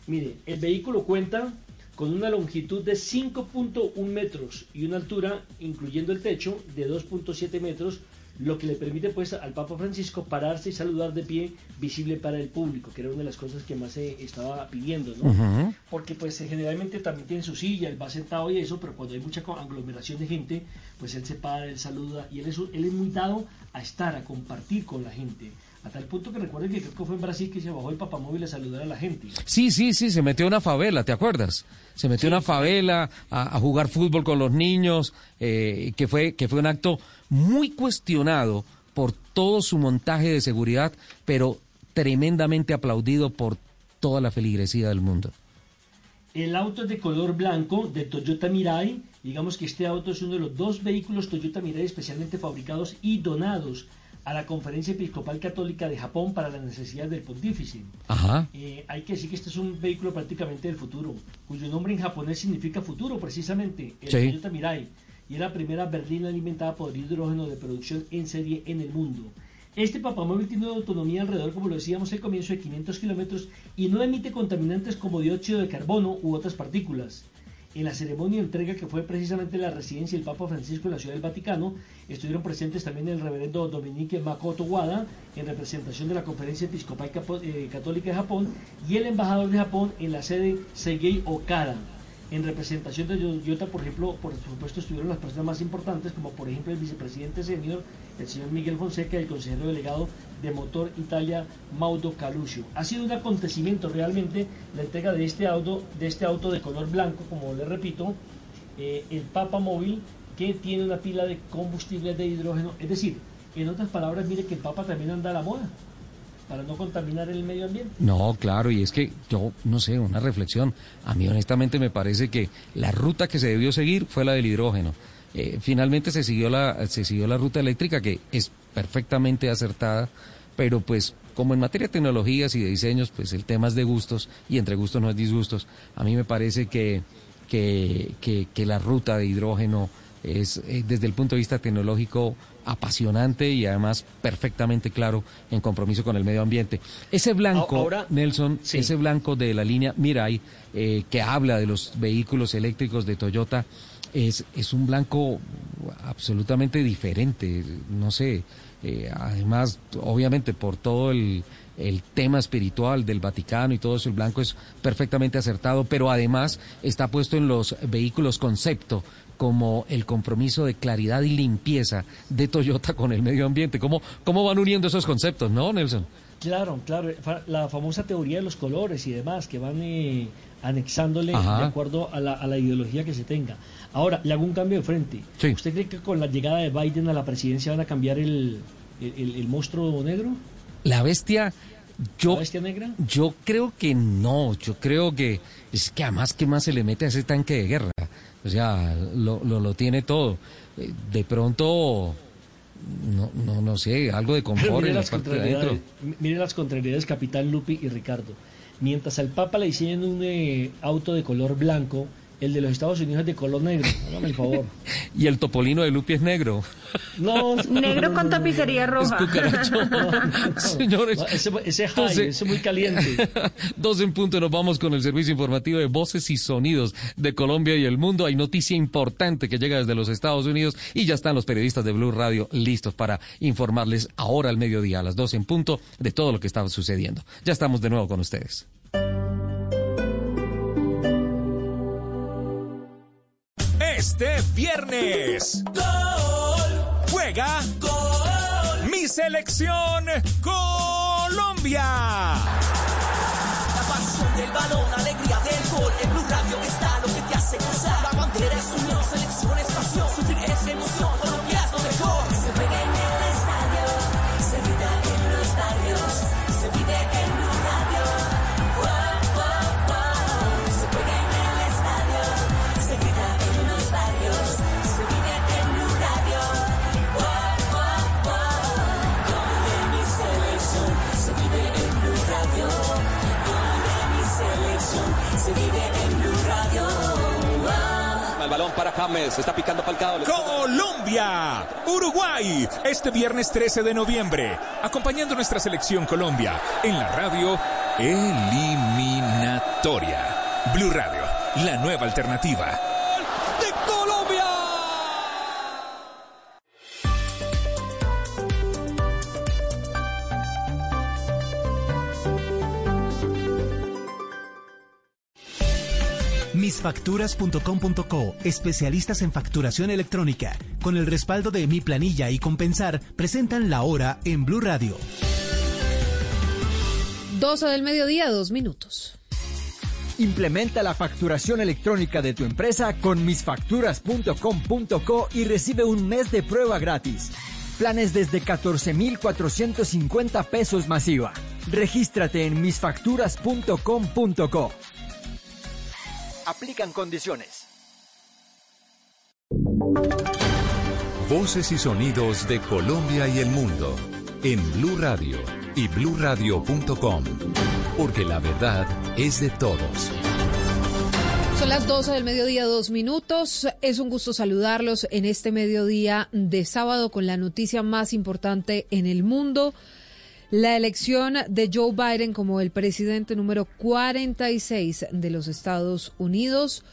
S6: Mire, el vehículo cuenta con una longitud de 5.1 metros y una altura, incluyendo el techo, de 2.7 metros, lo que le permite pues al Papa Francisco pararse y saludar de pie visible para el público, que era una de las cosas que más se estaba pidiendo, ¿no? Porque pues generalmente también tiene su silla, él va sentado y eso, pero cuando hay mucha aglomeración de gente, pues él se para, él saluda y él es, él es muy dado a estar, a compartir con la gente. A tal punto que recuerden que creo que fue en Brasil que se bajó el papamóvil a saludar a la gente.
S4: Sí, sí, sí, se metió a una favela, ¿te acuerdas? Se metió a una favela a, a jugar fútbol con los niños, eh, que, fue, que fue un acto muy cuestionado por todo su montaje de seguridad, pero tremendamente aplaudido por toda la feligresía del mundo.
S6: El auto es de color blanco de Toyota Mirai. Digamos que este auto es uno de los dos vehículos Toyota Mirai especialmente fabricados y donados a la Conferencia Episcopal Católica de Japón para las necesidades del pontífice.
S4: Ajá.
S6: Eh, hay que decir que este es un vehículo prácticamente del futuro, cuyo nombre en japonés significa futuro precisamente, el
S4: Sí.
S6: Toyota Mirai, y es la primera berlina alimentada por hidrógeno de producción en serie en el mundo. Este papamóvil tiene una autonomía alrededor, como lo decíamos al comienzo, de 500 kilómetros y no emite contaminantes como dióxido de carbono u otras partículas. En la ceremonia de entrega que fue precisamente en la residencia del Papa Francisco en la Ciudad del Vaticano, estuvieron presentes también el reverendo Dominique Makoto Wada, en representación de la Conferencia Episcopal eh, Católica de Japón, y el embajador de Japón en la sede Sergei Okada. En representación de Toyota, por ejemplo, por supuesto estuvieron las personas más importantes, como por ejemplo el vicepresidente senior, el señor Miguel Fonseca, y el consejero delegado de Motor Italia, Maudo Caluccio. Ha sido un acontecimiento realmente la entrega de este auto, de este auto de color blanco, como le repito, eh, el Papa Móvil, que tiene una pila de combustible de hidrógeno. Es decir, en otras palabras, mire que el Papa también anda a la moda para no contaminar el medio ambiente.
S4: No, claro, y es que yo no sé, una reflexión. A mí honestamente me parece que la ruta que se debió seguir fue la del hidrógeno. Eh, finalmente se siguió la se siguió la ruta eléctrica que es perfectamente acertada, pero pues como en materia de tecnologías y de diseños, pues el tema es de gustos y entre gustos no es disgustos. A mí me parece que que, que, la ruta de hidrógeno es eh, desde el punto de vista tecnológico apasionante y además perfectamente claro en compromiso con el medio ambiente. Ese blanco,
S6: Ahora-
S4: Nelson, ese blanco de la línea Mirai, eh, que habla de los vehículos eléctricos de Toyota, es, es un blanco absolutamente diferente, no sé, eh, además, obviamente por todo el, el tema espiritual del Vaticano y todo eso, el blanco es perfectamente acertado, pero además está puesto en los vehículos concepto como el compromiso de claridad y limpieza de Toyota con el medio ambiente. ¿Cómo, cómo van uniendo esos conceptos, no, Nelson?
S6: Claro, claro, la famosa teoría de los colores y demás que van eh, anexándole de acuerdo a la, a la, ideología que se tenga. Ahora, le hago un cambio de frente. ¿Usted cree que con la llegada de Biden a la presidencia van a cambiar el, el, monstruo negro?
S4: La bestia, yo, ¿La bestia negra? Yo creo que no, yo creo que es que además que más se le mete a ese tanque de guerra, o sea, lo, lo, lo tiene todo. Eh, de pronto no, no, no sé, algo de (laughs) confort en la parte de adentro.
S6: Mire las contrariedades, Capitán Lupi y Ricardo. Mientras al Papa le diseñan un eh, auto de color blanco, el de los Estados Unidos es de color negro, hágame el favor. (laughs)
S4: y el topolino de Lupi es negro.
S5: No, (laughs) negro con tapicería roja. (laughs)
S4: Señores,
S6: ese, high, es muy caliente.
S4: Dos en punto, nos vamos con el servicio informativo de voces y sonidos de Colombia y el mundo. Hay noticia importante que llega desde los Estados Unidos y ya están los periodistas de Blue Radio listos para informarles ahora al mediodía, a las dos en punto, de todo lo que estaba sucediendo. Ya estamos de nuevo con ustedes.
S18: Este viernes. Gol. Juega. Gol. Mi selección Colombia.
S19: La pasión del balón, alegría del gol. En Blue Radio está lo que te hace gozar. La bandera es unión, selección es pasión. Sufrir es emoción.
S20: James, está picando.
S18: Colombia, Uruguay, este viernes 13 de noviembre, acompañando nuestra selección Colombia en la radio Eliminatoria. Blue Radio, la nueva alternativa.
S21: Misfacturas.com.co, especialistas en facturación electrónica, con el respaldo de Mi Planilla y Compensar, presentan la hora en Blue Radio.
S9: 12 del mediodía, dos minutos.
S22: Implementa la facturación electrónica de tu empresa con misfacturas.com.co y recibe un mes de prueba gratis. Planes desde 14,450 pesos masiva. Regístrate en misfacturas.com.co. Aplican condiciones.
S3: Voces y sonidos de Colombia y el mundo en Blue Radio y bluradio.com, porque la verdad es de todos.
S9: Son las 12 del mediodía, dos minutos. Es un gusto saludarlos en este mediodía de sábado con la noticia más importante en el mundo. La elección de Joe Biden como el presidente número 46 de los Estados Unidos.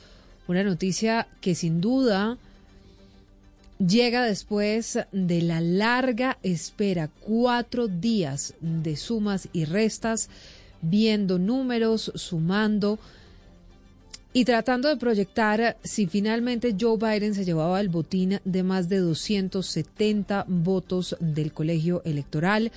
S9: Una noticia que sin duda llega después de la larga espera, cuatro días de sumas y restas, viendo números, sumando y tratando de proyectar si finalmente Joe Biden se llevaba el botín de más de 270 votos del colegio electoral,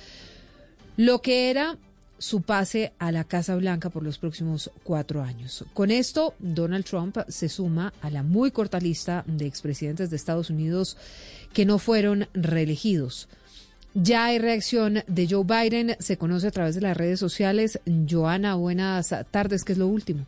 S9: lo que era su pase a la Casa Blanca por los próximos cuatro años. Con esto, Donald Trump se suma a la muy corta lista de expresidentes de Estados Unidos que no fueron reelegidos. Ya hay reacción de Joe Biden, se conoce a través de las redes sociales. Joana, buenas tardes, ¿qué es lo último?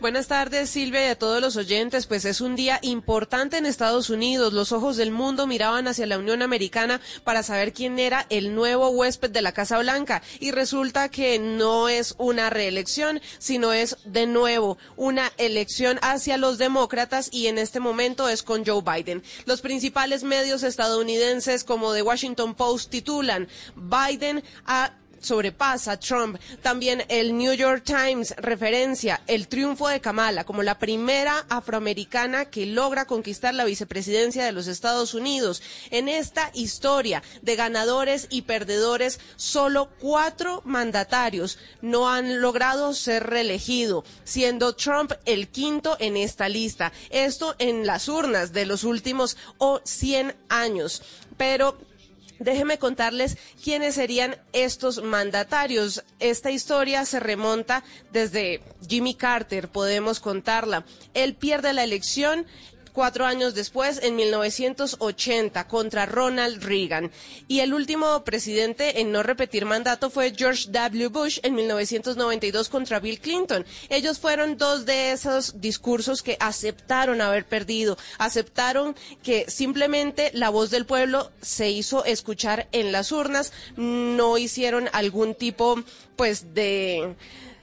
S23: Buenas tardes, Silvia, y a todos los oyentes. Pues es un día importante en Estados Unidos. Los ojos del mundo miraban hacia la Unión Americana para saber quién era el nuevo huésped de la Casa Blanca. Y resulta que no es una reelección, sino es de nuevo una elección hacia los demócratas y en este momento es con Joe Biden. Los principales medios estadounidenses como The Washington Post titulan Biden a sobrepasa a Trump. También el New York Times referencia el triunfo de Kamala como la primera afroamericana que logra conquistar la vicepresidencia de los Estados Unidos. En esta historia de ganadores y perdedores, solo cuatro mandatarios no han logrado ser reelegidos, siendo Trump el quinto en esta lista. Esto en las urnas de los últimos 100 años. Pero Déjeme contarles quiénes serían estos mandatarios. Esta historia se remonta desde Jimmy Carter, podemos contarla. Él pierde la elección cuatro años después, en 1980, contra Ronald Reagan. Y el último presidente en no repetir mandato fue George W. Bush en 1992 contra Bill Clinton. Ellos fueron dos de esos discursos que aceptaron haber perdido, aceptaron que simplemente la voz del pueblo se hizo escuchar en las urnas, no hicieron algún tipo, pues, de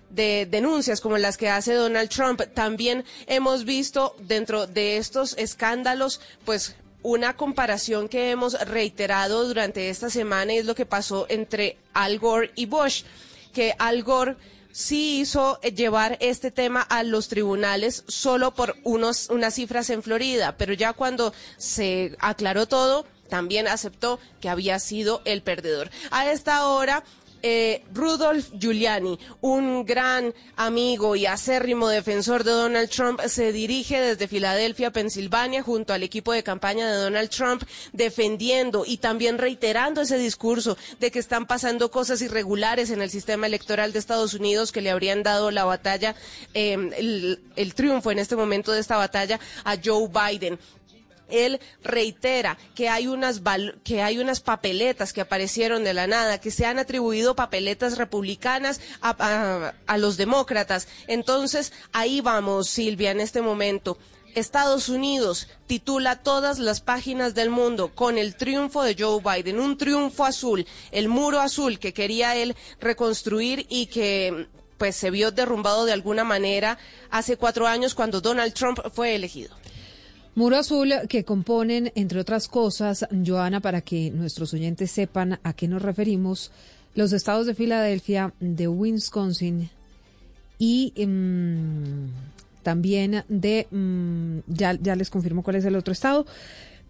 S23: de denuncias como las que hace Donald Trump. También hemos visto dentro de estos escándalos, pues una comparación que hemos reiterado durante esta semana es lo que pasó entre Al Gore y Bush, que Al Gore sí hizo llevar este tema a los tribunales solo por unos, unas cifras en Florida, pero ya cuando se aclaró todo, también aceptó que había sido el perdedor. A esta hora eh, Rudolf Giuliani, un gran amigo y acérrimo defensor de Donald Trump, se dirige desde Filadelfia, Pensilvania, junto al equipo de campaña de Donald Trump, defendiendo y también reiterando ese discurso de que están pasando cosas irregulares en el sistema electoral de Estados Unidos que le habrían dado la batalla, eh, el, el triunfo en este momento de esta batalla a Joe Biden él reitera que hay unas que hay unas papeletas que aparecieron de la nada, que se han atribuido papeletas republicanas a, a los demócratas. Entonces, ahí vamos, Silvia, en este momento. Estados Unidos titula todas las páginas del mundo con el triunfo de Joe Biden, un triunfo azul, el muro azul que quería él reconstruir y que pues se vio derrumbado de alguna manera hace cuatro años cuando Donald Trump fue elegido.
S9: Muro Azul que componen, entre otras cosas, Joana, para que nuestros oyentes sepan a qué nos referimos, los estados de Filadelfia, de Wisconsin y mm, también de, mm, ya, ya les confirmo cuál es el otro estado,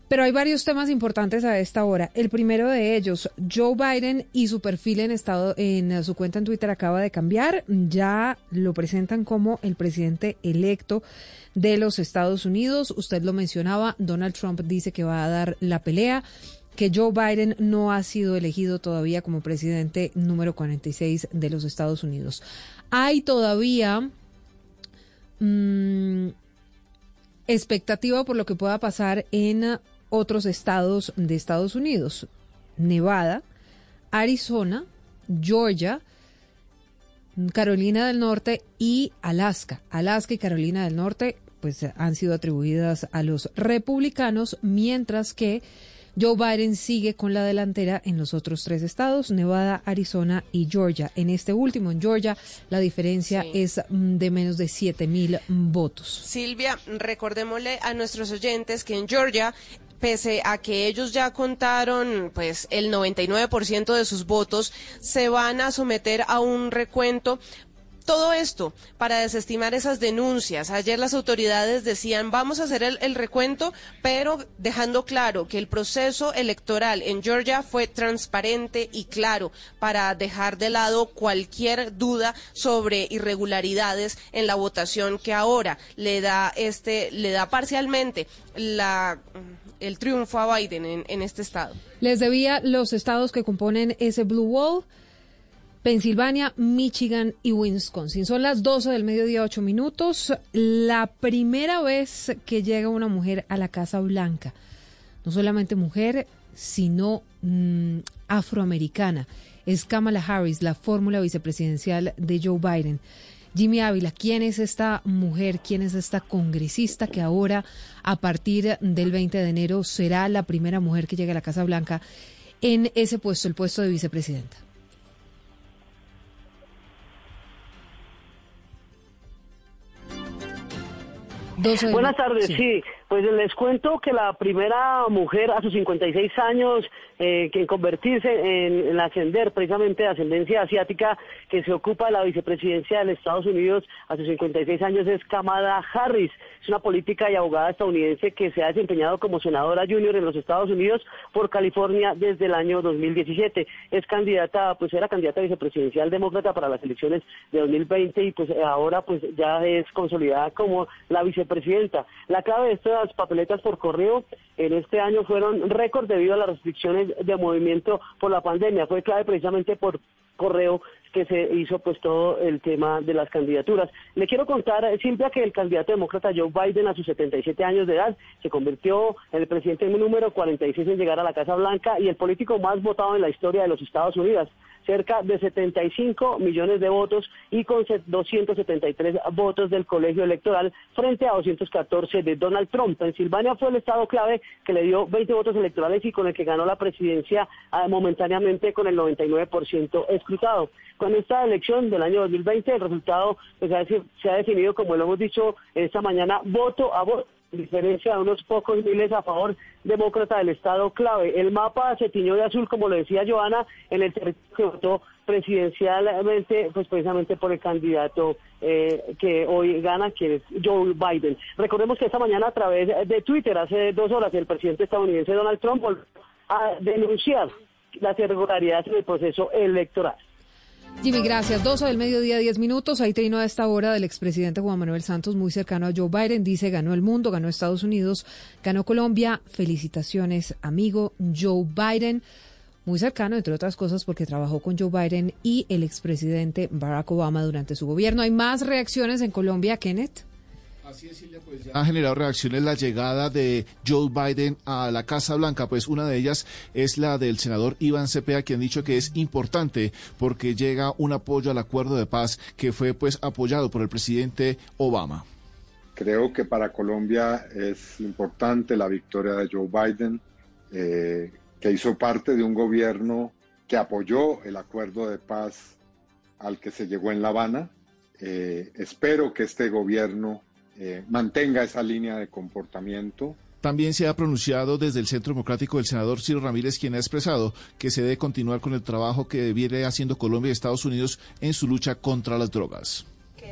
S9: pero hay varios temas importantes a esta hora. El primero de ellos, Joe Biden y su perfil en estado en su cuenta en Twitter acaba de cambiar. Ya lo presentan como el presidente electo de los Estados Unidos. Usted lo mencionaba, Donald Trump dice que va a dar la pelea que Joe Biden no ha sido elegido todavía como presidente número 46 de los Estados Unidos. Hay todavía mm, expectativa por lo que pueda pasar en otros estados de Estados Unidos, Nevada, Arizona, Georgia, Carolina del Norte y Alaska. Alaska y Carolina del Norte pues han sido atribuidas a los republicanos, mientras que Joe Biden sigue con la delantera en los otros tres estados, Nevada, Arizona y Georgia. En este último, en Georgia, la diferencia es mm, de menos de 7 mil votos.
S23: Silvia, recordémosle a nuestros oyentes que en Georgia pese a que ellos ya contaron pues el 99% de sus votos, se van a someter a un recuento todo esto para desestimar esas denuncias. Ayer las autoridades decían, vamos a hacer el, recuento, pero dejando claro que el proceso electoral en Georgia fue transparente y claro para dejar de lado cualquier duda sobre irregularidades en la votación que ahora le da este le da parcialmente la el triunfo a Biden en, en este estado.
S9: Les debía los estados que componen ese Blue Wall. Pensilvania, Michigan y Wisconsin. Son las 12 del mediodía, 8 minutos. La primera vez que llega una mujer a la Casa Blanca, no solamente mujer, sino mm, afroamericana, es Kamala Harris, la fórmula vicepresidencial de Joe Biden. Jimmy Ávila, ¿quién es esta mujer, quién es esta congresista que ahora, a partir del 20 de enero, será la primera mujer que llegue a la Casa Blanca en ese puesto, el puesto de vicepresidenta?
S24: Buenas tardes, sí. Pues les cuento que la primera mujer a sus 56 años eh, que en convertirse en, en, ascender precisamente de ascendencia asiática que se ocupa de la vicepresidencia de Estados Unidos a sus 56 años es Kamala Harris. Es una política y abogada estadounidense que se ha desempeñado como senadora junior en los Estados Unidos por California desde el año 2017. Es candidata, pues era candidata vicepresidencial demócrata para las elecciones de 2020 y pues ahora pues ya es consolidada como la vicepresidenta. La clave de esto las papeletas por correo en este año fueron récord debido a las restricciones de movimiento por la pandemia. Fue clave precisamente por correo que se hizo pues todo el tema de las candidaturas. Le quiero contar, eh, Silvia, que el candidato demócrata Joe Biden a sus 77 años de edad se convirtió en el presidente número 46 en llegar a la Casa Blanca y el político más votado en la historia de los Estados Unidos cerca de 75 millones de votos y con 273 votos del colegio electoral frente a 214 de Donald Trump. Pensilvania fue el estado clave que le dio 20 votos electorales y con el que ganó la presidencia ah, momentáneamente con el 99% escrutado. Con esta elección del año 2020 el resultado pues, se ha definido, como lo hemos dicho esta mañana, voto a voto diferencia de unos pocos miles a favor demócrata del Estado clave. El mapa se tiñó de azul, como lo decía Joana, en el territorio que votó presidencialmente, pues precisamente por el candidato eh, que hoy gana, que es Joe Biden. Recordemos que esta mañana a través de Twitter, hace dos horas, el presidente estadounidense Donald Trump volvió a denunciar las irregularidades en el proceso electoral.
S9: Jimmy, gracias. 12 del mediodía, 10 minutos. Ahí terminó a esta hora del expresidente Juan Manuel Santos, muy cercano a Joe Biden. Dice, ganó el mundo, ganó Estados Unidos, ganó Colombia. Felicitaciones, amigo Joe Biden. Muy cercano, entre otras cosas, porque trabajó con Joe Biden y el expresidente Barack Obama durante su gobierno. ¿Hay más reacciones en Colombia, Kenneth?
S25: Así es, Silvia, pues ha generado reacciones la llegada de Joe Biden a la Casa Blanca, pues una de ellas es la del senador Iván Cepeda, quien ha dicho que es importante porque llega un apoyo al acuerdo de paz que fue pues apoyado por el presidente Obama.
S26: Creo que para Colombia es importante la victoria de Joe Biden, eh, que hizo parte de un gobierno que apoyó el acuerdo de paz al que se llegó en La Habana. Eh, espero que este gobierno eh, mantenga esa línea de comportamiento.
S25: También se ha pronunciado desde el Centro Democrático el senador Ciro Ramírez, quien ha expresado que se debe continuar con el trabajo que viene haciendo Colombia y Estados Unidos en su lucha contra las drogas.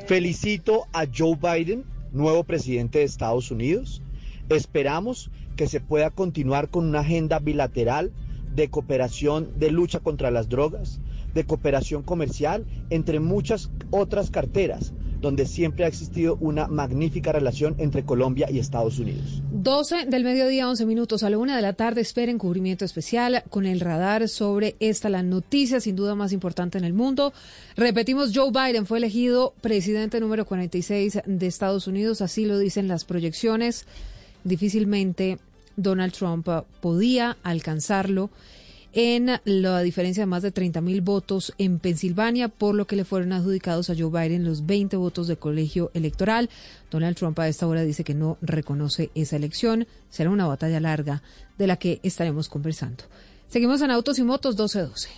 S27: Felicito a Joe Biden, nuevo presidente de Estados Unidos. Esperamos que se pueda continuar con una agenda bilateral de cooperación de lucha contra las drogas, de cooperación comercial, entre muchas otras carteras donde siempre ha existido una magnífica relación entre Colombia y Estados Unidos.
S9: 12 del mediodía, 11 minutos a la una de la tarde. Esperen cubrimiento especial con el radar sobre esta, la noticia sin duda más importante en el mundo. Repetimos, Joe Biden fue elegido presidente número 46 de Estados Unidos, así lo dicen las proyecciones. Difícilmente Donald Trump podía alcanzarlo en la diferencia de más de 30 mil votos en Pensilvania, por lo que le fueron adjudicados a Joe Biden los 20 votos de colegio electoral. Donald Trump a esta hora dice que no reconoce esa elección. Será una batalla larga de la que estaremos conversando. Seguimos en Autos y Motos 1212.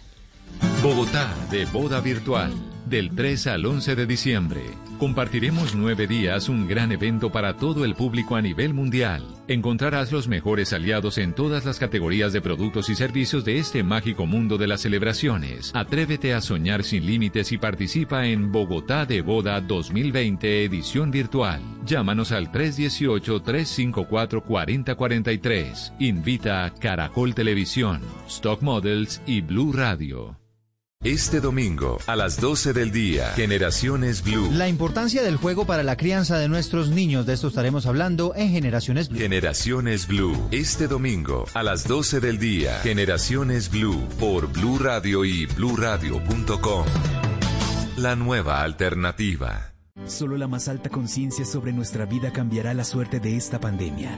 S3: Bogotá de boda virtual del 3 al 11 de diciembre. Compartiremos nueve días un gran evento para todo el público a nivel mundial. Encontrarás los mejores aliados en todas las categorías de productos y servicios de este mágico mundo de las celebraciones. Atrévete a soñar sin límites y participa en Bogotá de Boda 2020 edición virtual. Llámanos al 318-354-4043. Invita a Caracol Televisión, Stock Models y Blue Radio. Este domingo a las 12 del día, Generaciones Blue.
S28: La importancia del juego para la crianza de nuestros niños, de esto estaremos hablando en Generaciones Blue.
S3: Generaciones Blue, este domingo a las 12 del día, Generaciones Blue por Blue Radio y bluradio.com. La nueva alternativa.
S15: Solo la más alta conciencia sobre nuestra vida cambiará la suerte de esta pandemia.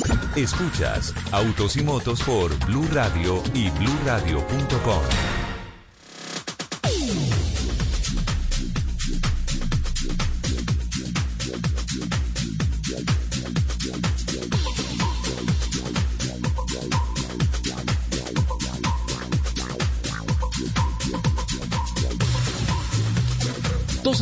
S3: Escuchas Autos y Motos por Blue Radio y bluradio.com.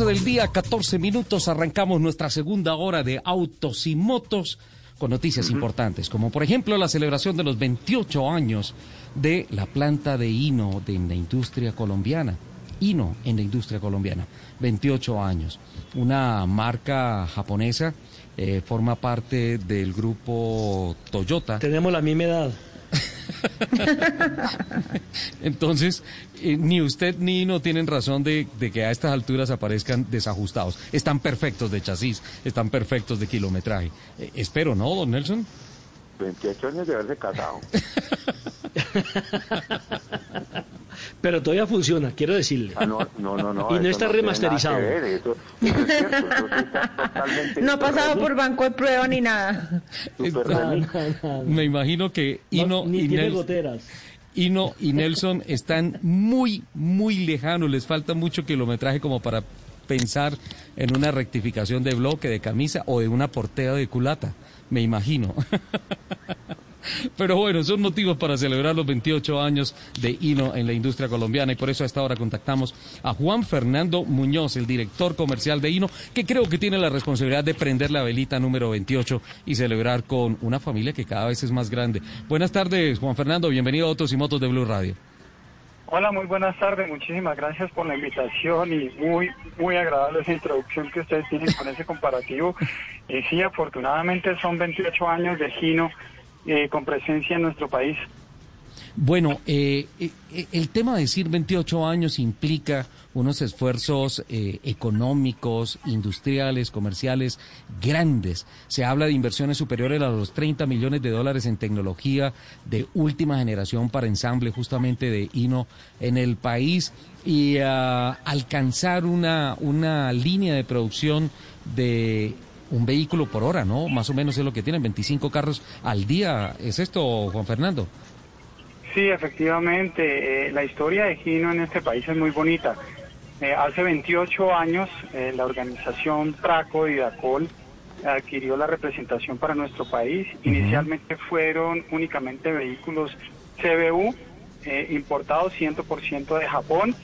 S4: del día, 14 minutos, arrancamos nuestra segunda hora de autos y motos con noticias importantes, como por ejemplo la celebración de los 28 años de la planta de hino de la industria colombiana. Hino en la industria colombiana, 28 años. Una marca japonesa eh, forma parte del grupo Toyota.
S6: Tenemos la misma edad. (laughs)
S4: Entonces, eh, ni usted ni no tienen razón de, que a estas alturas aparezcan desajustados. Están perfectos de chasis, están perfectos de kilometraje. Eh, espero, ¿no, don Nelson?
S7: 28 años de haberse casado. (laughs)
S6: Pero todavía funciona, quiero decirle.
S7: Ah, no, no, no, (laughs)
S6: Y no está remasterizado. (laughs)
S5: no ha pasado por banco de prueba ni nada. (laughs)
S4: Me imagino que Ino
S6: ni
S4: y
S6: tiene goteras.
S4: Ino y Nelson están muy, muy lejanos. Les falta mucho kilometraje como para pensar en una rectificación de bloque, de camisa o de una portea de culata. Me imagino. (laughs) Pero bueno, son motivos para celebrar los 28 años de Hino en la industria colombiana y por eso a esta hora contactamos a Juan Fernando Muñoz, el director comercial de Hino, que creo que tiene la responsabilidad de prender la velita número 28 y celebrar con una familia que cada vez es más grande. Buenas tardes, Juan Fernando, bienvenido a Autos y Motos de Blue Radio.
S29: Hola, muy buenas tardes. Muchísimas gracias por la invitación y muy muy agradable esa introducción que ustedes tienen con ese comparativo. Y (laughs) sí, afortunadamente son 28 años de Gino eh, con presencia en nuestro país.
S4: Bueno, eh, eh, el tema de decir 28 años implica unos esfuerzos económicos, industriales, comerciales grandes. Se habla de inversiones superiores a los 30 millones de dólares en tecnología de última generación para ensamble justamente de Hino en el país y ah, alcanzar una, una línea de producción de un vehículo por hora, ¿no? Más o menos es lo que tienen, 25 carros al día. ¿Es esto, Juan Fernando?
S29: Sí, efectivamente. Eh, la historia de Gino en este país es muy bonita. Eh, hace 28 años, eh, la organización Traco y Dacol adquirió la representación para nuestro país. Inicialmente fueron únicamente vehículos CBU importados 100% de Japón.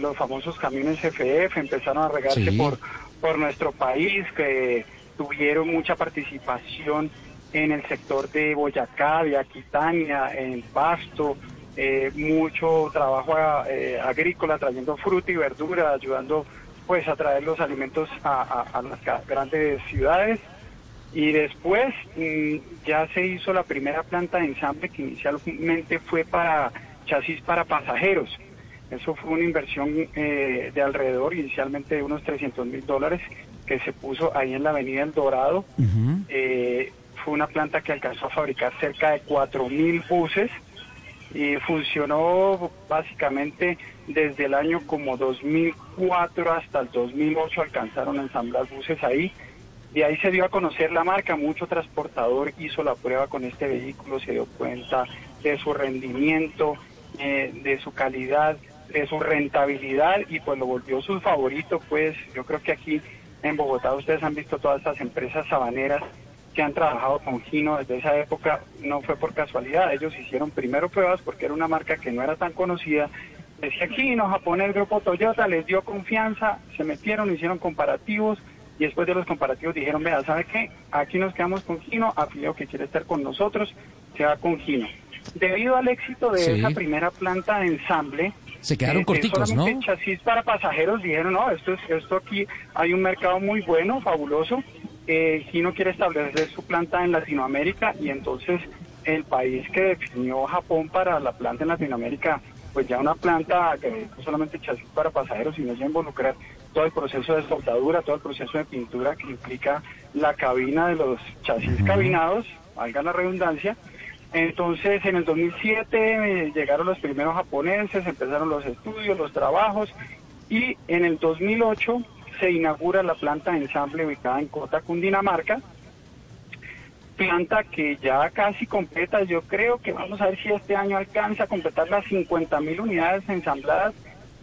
S29: los famosos camiones FF empezaron a regarse por por nuestro país, que tuvieron mucha participación en el sector de Boyacá, de Aquitania, en Pasto, eh, mucho trabajo eh, agrícola trayendo fruta y verdura, ayudando pues a traer los alimentos a, las grandes ciudades. Y después mm, ya se hizo la primera planta de ensamble que inicialmente fue para chasis para pasajeros. Eso fue una inversión eh, de alrededor inicialmente de unos 300 mil dólares que se puso ahí en la avenida El Dorado. Eh, fue una planta que alcanzó a fabricar cerca de 4 mil buses y funcionó básicamente desde el año como 2004 hasta el 2008 alcanzaron a ensamblar buses ahí. Y ahí se dio a conocer la marca, mucho transportador hizo la prueba con este vehículo, se dio cuenta de su rendimiento, eh, de su calidad, de su rentabilidad y pues lo volvió su favorito, pues yo creo que aquí en Bogotá ustedes han visto todas estas empresas sabaneras que han trabajado con Gino desde esa época, no fue por casualidad, ellos hicieron primero pruebas porque era una marca que no era tan conocida, decía Gino, Japón, el grupo Toyota les dio confianza, se metieron, hicieron comparativos y después de los comparativos dijeron, vea, ¿sabe qué? Aquí nos quedamos con Gino, Afilio que quiere estar con nosotros, se va con Gino. Debido al éxito de esa primera planta de ensamble,
S4: se quedaron
S29: eh,
S4: corticos, ¿no?
S29: chasis para pasajeros dijeron, no, esto, es, esto aquí hay un mercado muy bueno, fabuloso. Eh, Gino quiere establecer su planta en Latinoamérica y entonces el país que definió Japón para la planta en Latinoamérica, pues ya una planta que no solamente chasis para pasajeros, sino ya involucrar todo el proceso de soldadura, todo el proceso de pintura que implica la cabina de los chasis cabinados, valga la redundancia, entonces, en el 2007 eh, llegaron los primeros japoneses, empezaron los estudios, los trabajos, y en el 2008 se inaugura la planta de ensamble ubicada en Cota, Cundinamarca, planta que ya casi completa, yo creo que vamos a ver si este año alcanza a completar las 50 mil unidades ensambladas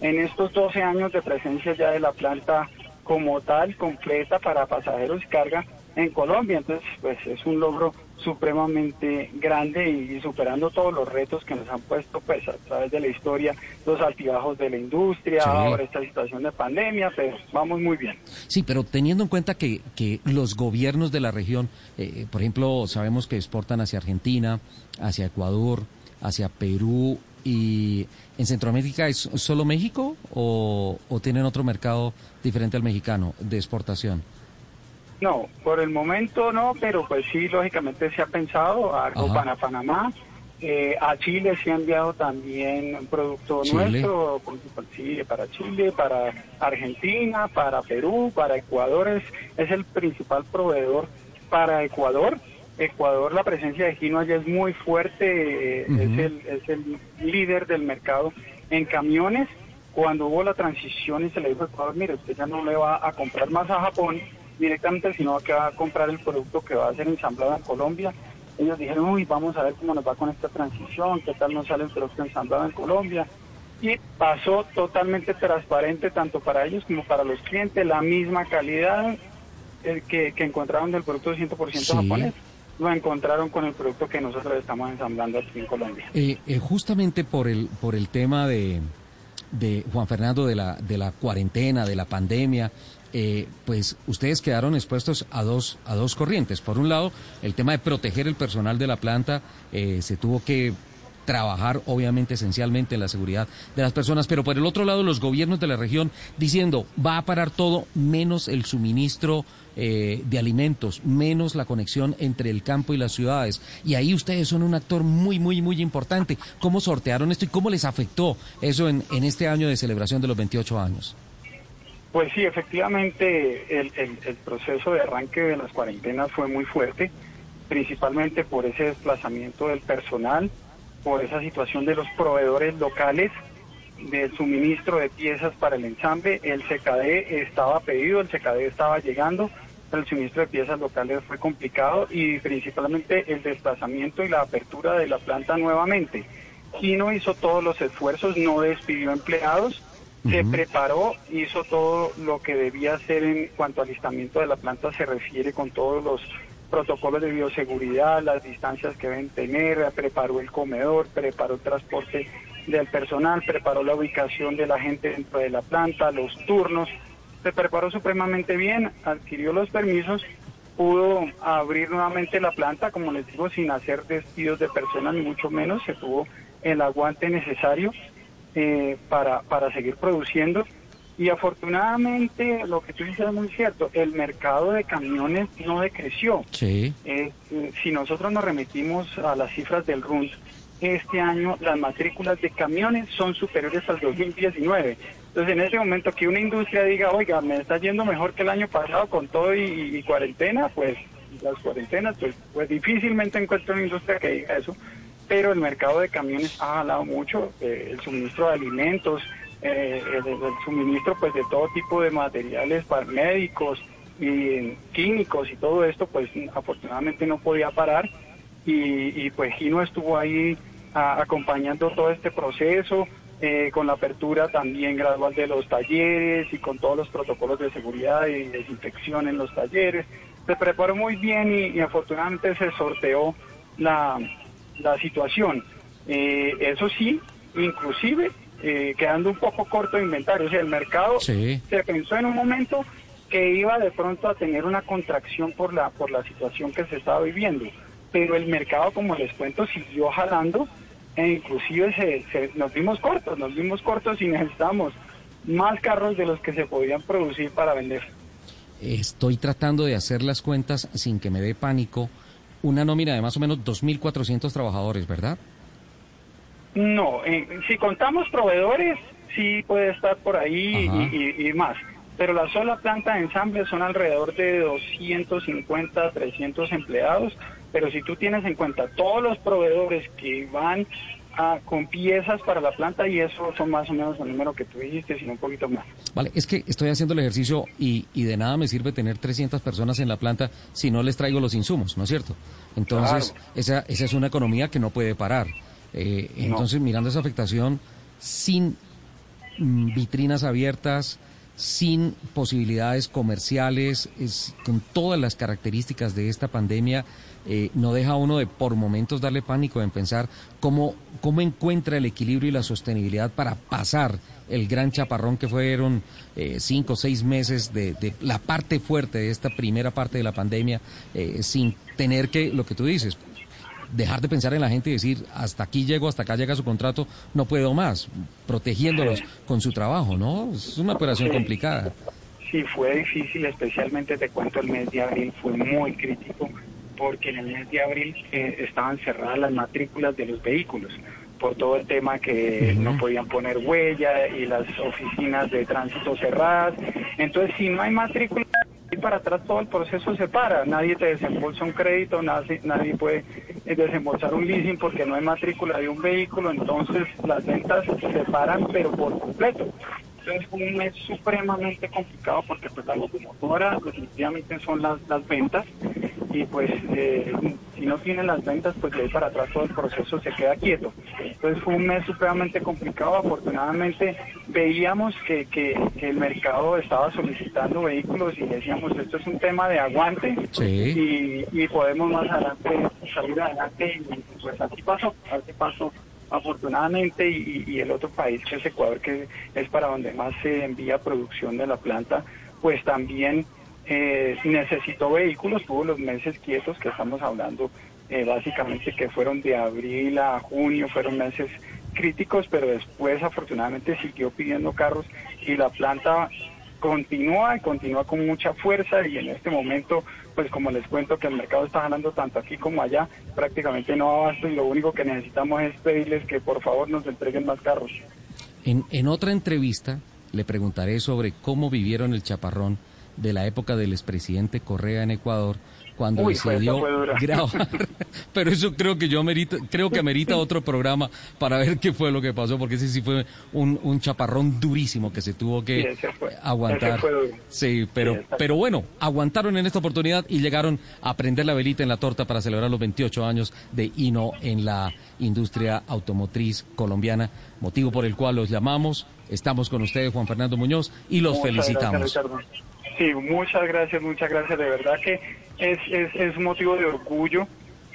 S29: en estos 12 años de presencia ya de la planta como tal, completa para pasajeros y carga en Colombia. Entonces, pues es un logro supremamente grande y, superando todos los retos que nos han puesto pues a través de la historia, los altibajos de la industria, ahora esta situación de pandemia, pero vamos muy bien.
S4: Sí, pero teniendo en cuenta que, que los gobiernos de la región, eh, por ejemplo, sabemos que exportan hacia Argentina, hacia Ecuador, hacia Perú y en Centroamérica es solo México o, o tienen otro mercado diferente al mexicano de exportación?
S29: No, por el momento no, pero pues sí, lógicamente se ha pensado algo para Panamá. Eh, a Chile se ha enviado también un producto nuestro, sí, para Chile, para Argentina, para Perú, para Ecuador, es, es el principal proveedor para Ecuador. Ecuador, la presencia de Gino allá es muy fuerte, eh, es, el, es el líder del mercado en camiones. Cuando hubo la transición y se le dijo a Ecuador, mire, usted ya no le va a comprar más a Japón, directamente, sino que va a comprar el producto que va a ser ensamblado en Colombia. Ellos dijeron, uy, vamos a ver cómo nos va con esta transición, qué tal nos sale el producto ensamblado en Colombia. Y pasó totalmente transparente tanto para ellos como para los clientes, la misma calidad eh, que, que encontraron del producto 100% japonés lo encontraron con el producto que nosotros estamos ensamblando aquí en Colombia.
S4: Eh, eh, justamente por el por el tema de, de Juan Fernando de la de la cuarentena, de la pandemia, eh, pues ustedes quedaron expuestos a dos, a dos corrientes. Por un lado, el tema de proteger el personal de la planta, eh, se tuvo que trabajar obviamente esencialmente en la seguridad de las personas, pero por el otro lado los gobiernos de la región diciendo va a parar todo menos el suministro eh, de alimentos, menos la conexión entre el campo y las ciudades. Y ahí ustedes son un actor muy, muy, muy importante. ¿Cómo sortearon esto y cómo les afectó eso en, en este año de celebración de los 28 años?
S29: Pues sí, efectivamente el, proceso de arranque de las cuarentenas fue muy fuerte, principalmente por ese desplazamiento del personal, por esa situación de los proveedores locales, del suministro de piezas para el ensamble. El CKD estaba pedido, el CKD estaba llegando, el suministro de piezas locales fue complicado y principalmente el desplazamiento y la apertura de la planta nuevamente. no hizo todos los esfuerzos, no despidió empleados se preparó, hizo todo lo que debía hacer en cuanto al listamiento de la planta, se refiere con todos los protocolos de bioseguridad, las distancias que deben tener, preparó el comedor, preparó el transporte del personal, preparó la ubicación de la gente dentro de la planta, los turnos, se preparó supremamente bien, adquirió los permisos, pudo abrir nuevamente la planta, como les digo, sin hacer despidos de personas, ni mucho menos, se tuvo el aguante necesario eh, para, para seguir produciendo. Y afortunadamente, lo que tú dices es muy cierto, el mercado de camiones no decreció.
S4: Sí.
S29: Eh, si nosotros nos remitimos a las cifras del RUNS, este año las matrículas de camiones son superiores al 2019. Entonces, en ese momento que una industria diga, oiga, me está yendo mejor que el año pasado con todo y, y cuarentena, pues las cuarentenas, pues, pues difícilmente encuentro una industria que diga eso pero el mercado de camiones ha jalado mucho, eh, el suministro de alimentos, eh, el, suministro pues de todo tipo de materiales para médicos y químicos y todo esto, pues afortunadamente no podía parar y, pues Gino estuvo ahí acompañando todo este proceso. Eh, con la apertura también gradual de los talleres y con todos los protocolos de seguridad y desinfección en los talleres. Se preparó muy bien y afortunadamente se sorteó la, la situación. Eh, eso sí, inclusive eh, quedando un poco corto de inventario. O sea, el mercado se pensó en un momento que iba de pronto a tener una contracción por la, por la situación que se estaba viviendo. Pero el mercado, como les cuento, siguió jalando e inclusive se, nos vimos cortos, nos vimos cortos y necesitamos más carros de los que se podían producir para vender.
S4: Estoy tratando de hacer las cuentas sin que me dé pánico una nómina de más o menos 2.400 trabajadores, ¿verdad?
S29: No, eh, si contamos proveedores, sí puede estar por ahí y, más. Pero la sola planta de ensamble son alrededor de 250, 300 empleados. Pero si tú tienes en cuenta todos los proveedores que van con piezas para la planta y eso son más o menos el número que tú dijiste, sino un poquito más.
S4: Vale, es que estoy haciendo el ejercicio y, y de nada me sirve tener 300 personas en la planta si no les traigo los insumos, ¿no es cierto? Entonces, esa, esa es una economía que no puede parar. Eh, entonces, mirando esa afectación sin mm, vitrinas abiertas, sin posibilidades comerciales, es, con todas las características de esta pandemia, eh, no deja a uno de por momentos darle pánico en pensar cómo, cómo encuentra el equilibrio y la sostenibilidad para pasar el gran chaparrón que fueron eh, cinco o seis meses de, de, la parte fuerte de esta primera parte de la pandemia, eh, sin tener que, lo que tú dices, dejar de pensar en la gente y decir, hasta aquí llego, hasta acá llega su contrato, no puedo más, protegiéndolos con su trabajo, ¿no? Es una operación complicada.
S29: Sí, fue difícil, especialmente te cuento el mes de abril, fue muy crítico porque en el mes de abril eh, estaban cerradas las matrículas de los vehículos por todo el tema que no podían poner huella y las oficinas de tránsito cerradas. Entonces, si no hay matrícula, y para atrás todo el proceso se para. Nadie te desembolsa un crédito, nadie, nadie puede desembolsar un leasing porque no hay matrícula de un vehículo. Entonces, las ventas se paran, pero por completo. Entonces fue un mes supremamente complicado porque pues la locomotora definitivamente son las, las ventas. Y pues eh, si no tienen las ventas pues de ahí para atrás todo el proceso se queda quieto. Entonces fue un mes supremamente complicado, afortunadamente veíamos que, que, el mercado estaba solicitando vehículos y decíamos esto es un tema de aguante y, y podemos más adelante salir adelante y pues así pasó, así pasó afortunadamente, y, el otro país que es Ecuador, que es para donde más se envía producción de la planta, pues también eh, necesitó vehículos, tuvo los meses quietos que estamos hablando, eh, básicamente que fueron de abril a junio, fueron meses críticos, pero después afortunadamente siguió pidiendo carros y la planta continúa y continúa con mucha fuerza y en este momento, pues como les cuento que el mercado está ganando tanto aquí como allá, prácticamente no abasto y lo único que necesitamos es pedirles que por favor nos entreguen más carros.
S4: En, en otra entrevista le preguntaré sobre cómo vivieron el chaparrón de la época del expresidente Correa en Ecuador cuando decidió grabar. (laughs) Pero eso creo que yo amerita, creo que amerita otro programa para ver qué fue lo que pasó, porque ese sí fue un, un chaparrón durísimo que se tuvo que aguantar. Sí, pero, pero bueno, aguantaron en esta oportunidad y llegaron a prender la velita en la torta para celebrar los 28 años de Hino en la industria automotriz colombiana, motivo por el cual los llamamos. Estamos con ustedes, Juan Fernando Muñoz, y los felicitamos.
S29: Sí, muchas gracias, muchas gracias. De verdad que es, es, es motivo de orgullo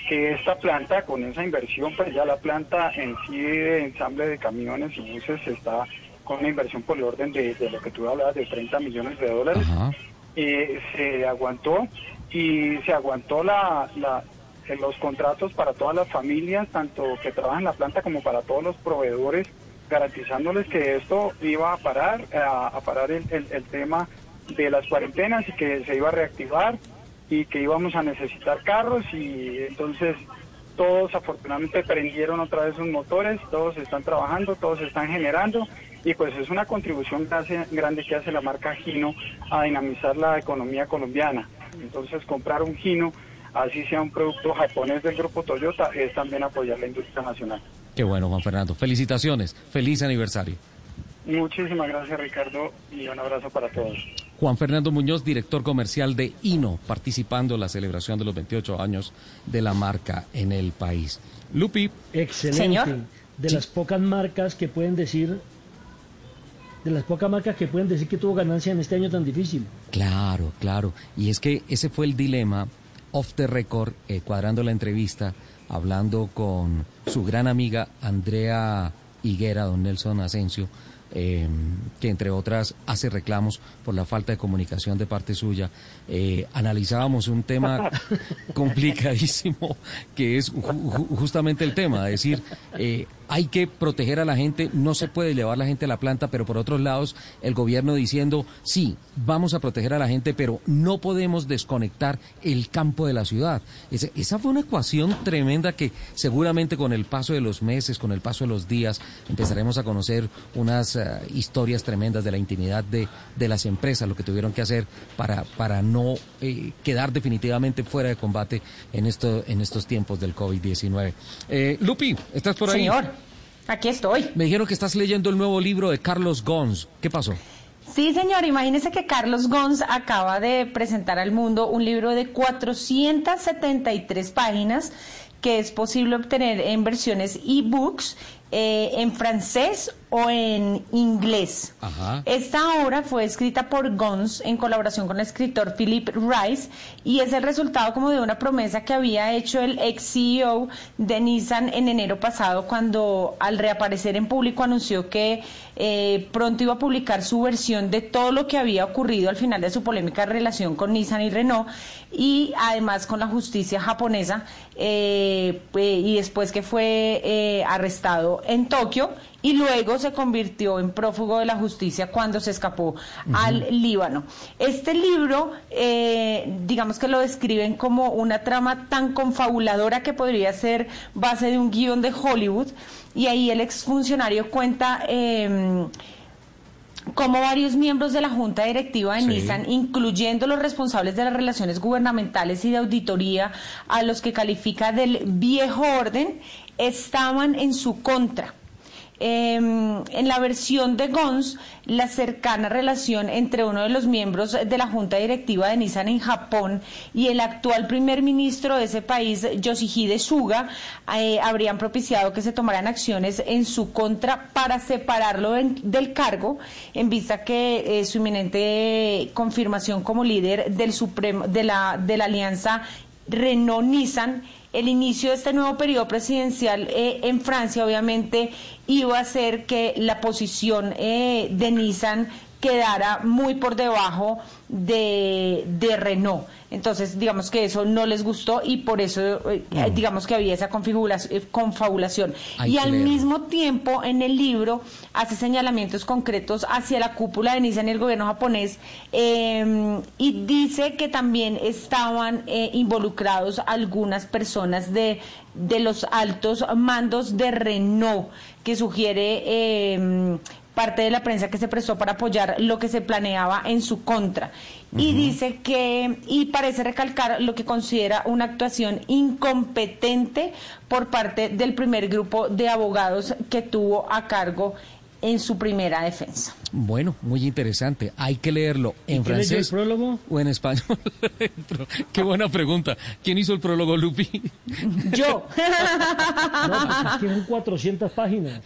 S29: que esta planta, con esa inversión, pues ya la planta en sí de ensamble de camiones y buses está con una inversión por el orden de, lo que tú hablabas, de 30 millones de dólares, eh, se aguantó y se aguantó la, la, los contratos para todas las familias, tanto que trabajan en la planta como para todos los proveedores, garantizándoles que esto iba a parar, a, parar el, el tema de las cuarentenas y que se iba a reactivar y que íbamos a necesitar carros y entonces todos afortunadamente prendieron otra vez sus motores, todos están trabajando, todos están generando y pues es una contribución grande que hace la marca Gino a dinamizar la economía colombiana. Entonces comprar un Gino, así sea un producto japonés del grupo Toyota, es también apoyar la industria nacional.
S4: Qué bueno, Juan Fernando. Felicitaciones. Feliz aniversario.
S29: Muchísimas gracias, Ricardo, y un abrazo para todos.
S4: Juan Fernando Muñoz, director comercial de INO, participando en la celebración de los 28 años de la marca en el país. Lupi.
S6: Excelente. De las pocas marcas que pueden decir de las pocas marcas que pueden decir que tuvo ganancia en este año tan difícil.
S4: Claro, claro. Y es que ese fue el dilema off the record, eh, cuadrando la entrevista, hablando con su gran amiga Andrea Higuera, don Nelson Asensio, eh, que entre otras hace reclamos por la falta de comunicación de parte suya. Eh, analizábamos un tema (laughs) complicadísimo, que es justamente el tema, es decir, eh, hay que proteger a la gente, no se puede llevar la gente a la planta, pero por otros lados el gobierno diciendo, sí, vamos a proteger a la gente, pero no podemos desconectar el campo de la ciudad. esa fue una ecuación tremenda que seguramente con el paso de los meses, con el paso de los días, empezaremos a conocer unas eh, historias tremendas de la intimidad de, de, las empresas, lo que tuvieron que hacer para, para no eh, quedar definitivamente fuera de combate en, esto, en estos tiempos del COVID-19. Eh, Lupi, ¿estás por ahí?
S5: Señor. Aquí estoy.
S4: Me dijeron que estás leyendo el nuevo libro de Carlos Gons. ¿Qué pasó?
S5: Sí, señor. Imagínese que Carlos Gons acaba de presentar al mundo un libro de 473 páginas que es posible obtener en versiones e-books eh, en francés o en inglés. Esta obra fue escrita por Gons en colaboración con el escritor Philip Rice y es el resultado como de una promesa que había hecho el ex CEO de Nissan en enero pasado cuando al reaparecer en público anunció que eh, pronto iba a publicar su versión de todo lo que había ocurrido al final de su polémica relación con Nissan y Renault y además con la justicia japonesa eh, y después que fue eh, arrestado en Tokio y luego se convirtió en prófugo de la justicia cuando se escapó al Líbano. Este libro, eh, digamos que lo describen como una trama tan confabuladora que podría ser base de un guion de Hollywood y ahí el exfuncionario cuenta... Como varios miembros de la Junta Directiva de Nissan, incluyendo los responsables de las relaciones gubernamentales y de auditoría, a los que califica del viejo orden, estaban en su contra. Em, en la versión de Gons, la cercana relación entre uno de los miembros de la junta directiva de Nissan en Japón y el actual primer ministro de ese país, Yoshihide Suga, eh, habrían propiciado que se tomaran acciones en su contra para separarlo del cargo, en vista que eh, su inminente confirmación como líder del Supremo, de la, de la alianza Renault-Nissan el inicio de este nuevo periodo presidencial eh, en Francia obviamente iba a hacer que la posición eh, de Nissan quedara muy por debajo de, de Renault. Entonces, digamos que eso no les gustó y por eso, eh, mm. digamos que había esa eh, confabulación. y al mismo tiempo, en el libro, hace señalamientos concretos hacia la cúpula de Nissan y el gobierno japonés em, y dice que también estaban eh, involucrados algunas personas de, de los altos mandos de Renault, que sugiere em, parte de la prensa que se prestó para apoyar lo que se planeaba en su contra. Y dice que, y parece recalcar lo que considera una actuación incompetente por parte del primer grupo de abogados que tuvo a cargo en su primera defensa.
S4: Bueno, muy interesante. Hay que leerlo en francés
S6: el prólogo?
S4: o en español. (laughs) Qué buena pregunta. ¿Quién hizo el prólogo, Lupi? (laughs)
S5: Yo. (laughs)
S6: no, tienen 400 páginas.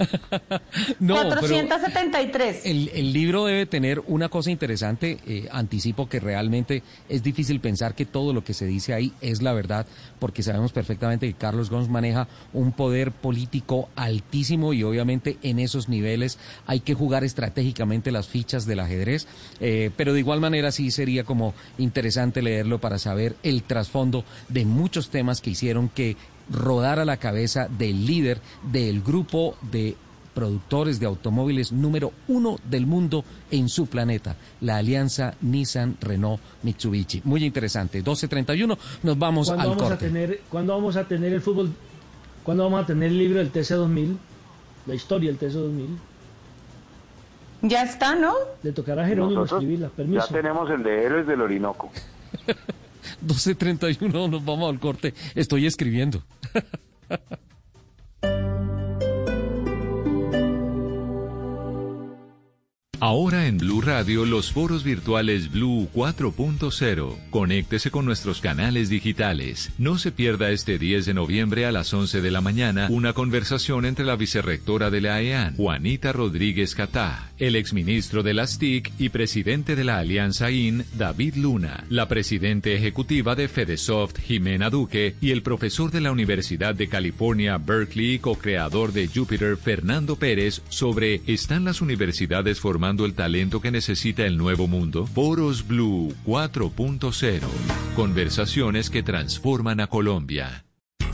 S5: no, 473.
S4: El, el, libro debe tener una cosa interesante. Eh, anticipo que realmente es difícil pensar que todo lo que se dice ahí es la verdad, porque sabemos perfectamente que Carlos Gons maneja un poder político altísimo y obviamente en esos niveles hay que jugar estratégicamente las fichas del ajedrez, eh, pero de igual manera sí sería como interesante leerlo para saber el trasfondo de muchos temas que hicieron que rodara la cabeza del líder del grupo de productores de automóviles número uno del mundo en su planeta, la alianza Nissan-Renault-Mitsubishi. Muy interesante. 12.31, nos vamos al
S6: vamos
S4: corte.
S6: A tener, ¿Cuándo vamos a tener el fútbol? ¿Cuándo vamos a tener el libro del TC2000? La historia del TC2000.
S5: Ya está, ¿no?
S6: Le tocará a Jerónimo escribirla, permiso.
S7: Ya tenemos el de Héroes del Orinoco. (laughs)
S4: 12.31, nos vamos al corte. Estoy escribiendo. (laughs)
S3: Ahora en Blue Radio los foros virtuales Blue 4.0. Conéctese con nuestros canales digitales. No se pierda este 10 de noviembre a las 11 de la mañana una conversación entre la vicerrectora de la AEAN, Juanita Rodríguez Catá, el exministro de las TIC y presidente de la Alianza IN, David Luna, la presidente ejecutiva de Fedesoft, Jimena Duque, y el profesor de la Universidad de California, Berkeley, co-creador de Jupiter, Fernando Pérez, sobre ¿están las universidades formando el talento que necesita el nuevo mundo? Foros Blue 4.0. Conversaciones que transforman a Colombia.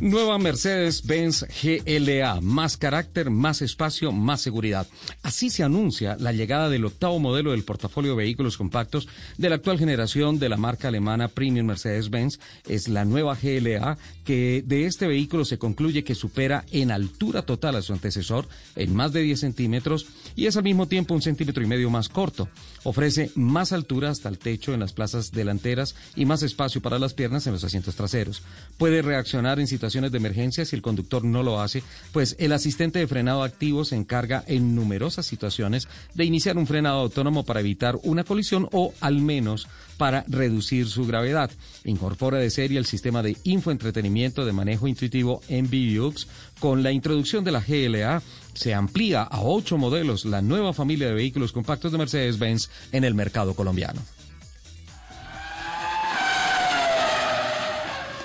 S4: Nueva Mercedes-Benz GLA, más carácter, más espacio, más seguridad. Así se anuncia la llegada del octavo modelo del portafolio de vehículos compactos de la actual generación de la marca alemana Premium Mercedes-Benz. Es la nueva GLA que de este vehículo se concluye que supera en altura total a su antecesor en más de 10 centímetros y es al mismo tiempo un centímetro y medio más corto. Ofrece más altura hasta el techo en las plazas delanteras y más espacio para las piernas en los asientos traseros. Puede reaccionar en situaciones de emergencia si el conductor no lo hace, pues el asistente de frenado activo se encarga en numerosas situaciones de iniciar un frenado autónomo para evitar una colisión o al menos para reducir su gravedad. Incorpora de serie el sistema de infoentretenimiento de manejo intuitivo MBUX. Con la introducción de la GLA se amplía a ocho modelos la nueva familia de vehículos compactos de Mercedes-Benz en el mercado colombiano.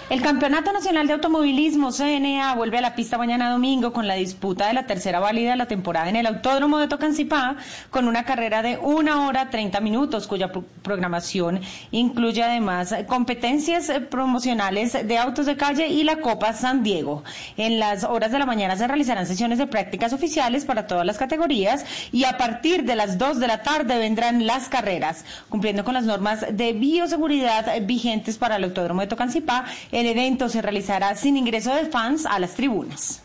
S5: El Campeonato Nacional de Automovilismo CNA vuelve a la pista mañana domingo con la disputa de la tercera válida de la temporada en el Autódromo de Tocancipá con una carrera de una hora 30 minutos cuya programación incluye además competencias promocionales de autos de calle y la Copa San Diego. En las horas de la mañana se realizarán sesiones de prácticas oficiales para todas las categorías y a partir de las 2 de la tarde vendrán las carreras, cumpliendo con las normas de bioseguridad vigentes para el Autódromo de Tocancipá el evento se realizará sin ingreso de fans a las tribunas.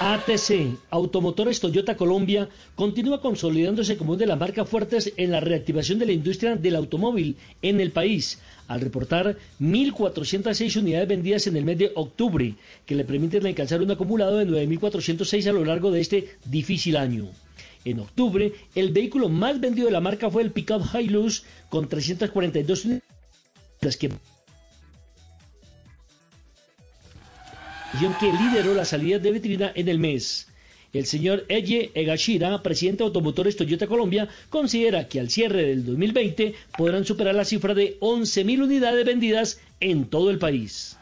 S6: ATC, Automotores Toyota Colombia, continúa consolidándose como una de las marcas fuertes en la reactivación de la industria del automóvil en el país, al reportar 1.406 unidades vendidas en el mes de octubre, que le permiten alcanzar un acumulado de 9.406 a lo largo de este difícil año. En octubre, el vehículo más vendido de la marca fue el Pickup Hilux con 342 unidades que lideró las salidas de vitrina en el mes. El señor Eje Egashira, presidente de Automotores Toyota Colombia, considera que al cierre del 2020 podrán superar la cifra de 11.000 unidades vendidas en todo el país.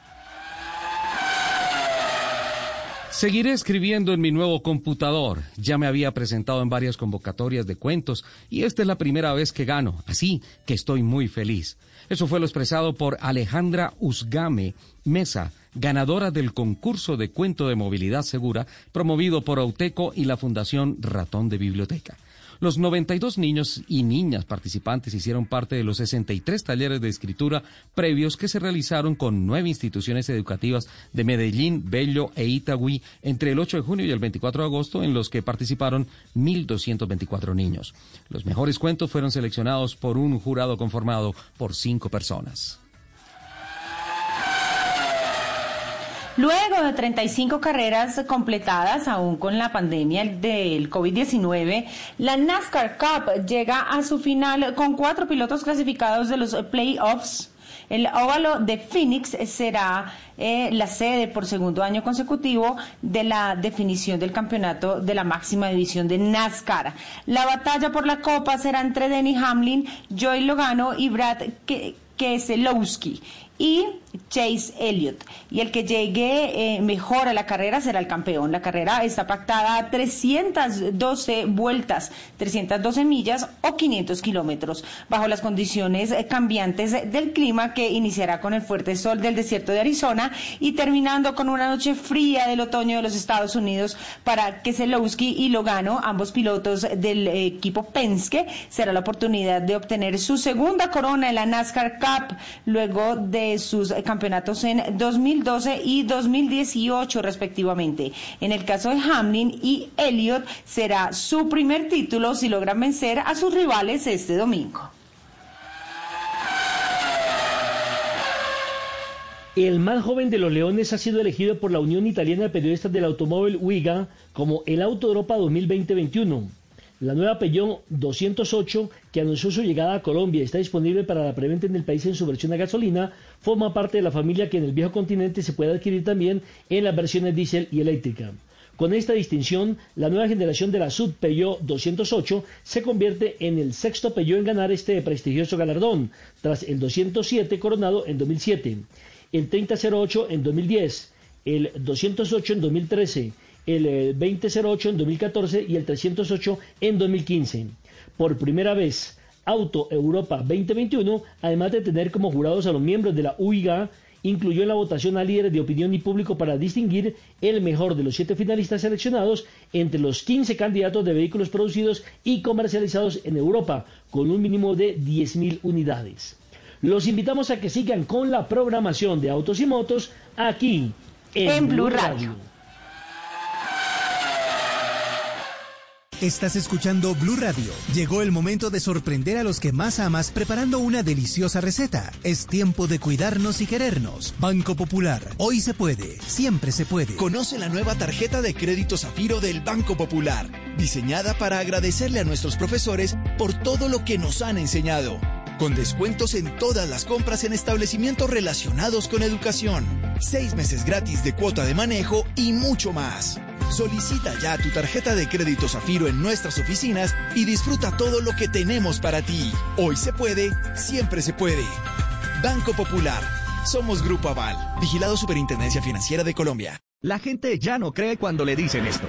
S4: Seguiré escribiendo en mi nuevo computador. Ya me había presentado en varias convocatorias de cuentos y esta es la primera vez que gano, así que estoy muy feliz. Eso fue lo expresado por Alejandra Usgame Mesa, ganadora del concurso de cuento de movilidad segura promovido por Auteco y la Fundación Ratón de Biblioteca. Los 92 niños y niñas participantes hicieron parte de los 63 talleres de escritura previos que se realizaron con nueve instituciones educativas de Medellín, Bello e Itagüí entre el 8 de junio y el 24 de agosto, en los que participaron 1.224 niños. Los mejores cuentos fueron seleccionados por un jurado conformado por cinco personas.
S5: Luego de 35 carreras completadas, aún con la pandemia del COVID-19, la NASCAR Cup llega a su final con cuatro pilotos clasificados de los playoffs. El óvalo de Phoenix será eh, la sede por segundo año consecutivo de la definición del campeonato de la máxima división de NASCAR. La batalla por la copa será entre Denny Hamlin, Joey Logano y Brad Keselowski y Chase Elliott. Y el que llegue eh, mejor a la carrera será el campeón. La carrera está pactada a 312 vueltas, 312 millas o 500 kilómetros, bajo las condiciones eh, cambiantes del clima que iniciará con el fuerte sol del desierto de Arizona y terminando con una noche fría del otoño de los Estados Unidos para Keselowski y Logano, ambos pilotos del equipo Penske, será la oportunidad de obtener su segunda corona en la NASCAR Cup luego de sus campeonatos en 2012 y 2018 respectivamente. En el caso de Hamlin y Elliott será su primer título si logran vencer a sus rivales este domingo.
S6: El más joven de los Leones ha sido elegido por la Unión Italiana de Periodistas del Automóvil UIGA como el Auto Europa 2020-21. La nueva Peugeot 208, que anunció su llegada a Colombia y está disponible para la preventa en el país en su versión a gasolina, forma parte de la familia que en el viejo continente se puede adquirir también en las versiones diésel y eléctrica. Con esta distinción, la nueva generación de la Sud Peugeot 208 se convierte en el sexto Peugeot en ganar este prestigioso galardón, tras el 207 coronado en 2007, el 3008 en 2010, el 208 en 2013, el 2008 eh, en 2014 y el 308 en 2015. Por primera vez, Auto Europa 2021, además de tener como jurados a los miembros de la UIGA, incluyó en la votación a líderes de opinión y público para distinguir el mejor de los siete finalistas seleccionados entre los 15 candidatos de vehículos producidos y comercializados en Europa, con un mínimo de 10.000 unidades. Los invitamos a que sigan con la programación de Autos y Motos aquí en, Blue Radio.
S28: Estás escuchando Blue Radio. Llegó el momento de sorprender a los que más amas preparando una deliciosa receta. Es tiempo de cuidarnos y querernos. Banco Popular. Hoy se puede. Siempre se puede.
S21: Conoce la nueva tarjeta de crédito Zafiro del Banco Popular. Diseñada para agradecerle a nuestros profesores por todo lo que nos han enseñado. Con descuentos en todas las compras en establecimientos relacionados con educación. Seis meses gratis de cuota de manejo y mucho más. Solicita ya tu tarjeta de crédito Zafiro en nuestras oficinas y disfruta todo lo que tenemos para ti. Hoy se puede, siempre se puede. Banco Popular. Somos Grupo Aval. Vigilado Superintendencia Financiera de Colombia.
S30: La gente ya no cree cuando le dicen esto.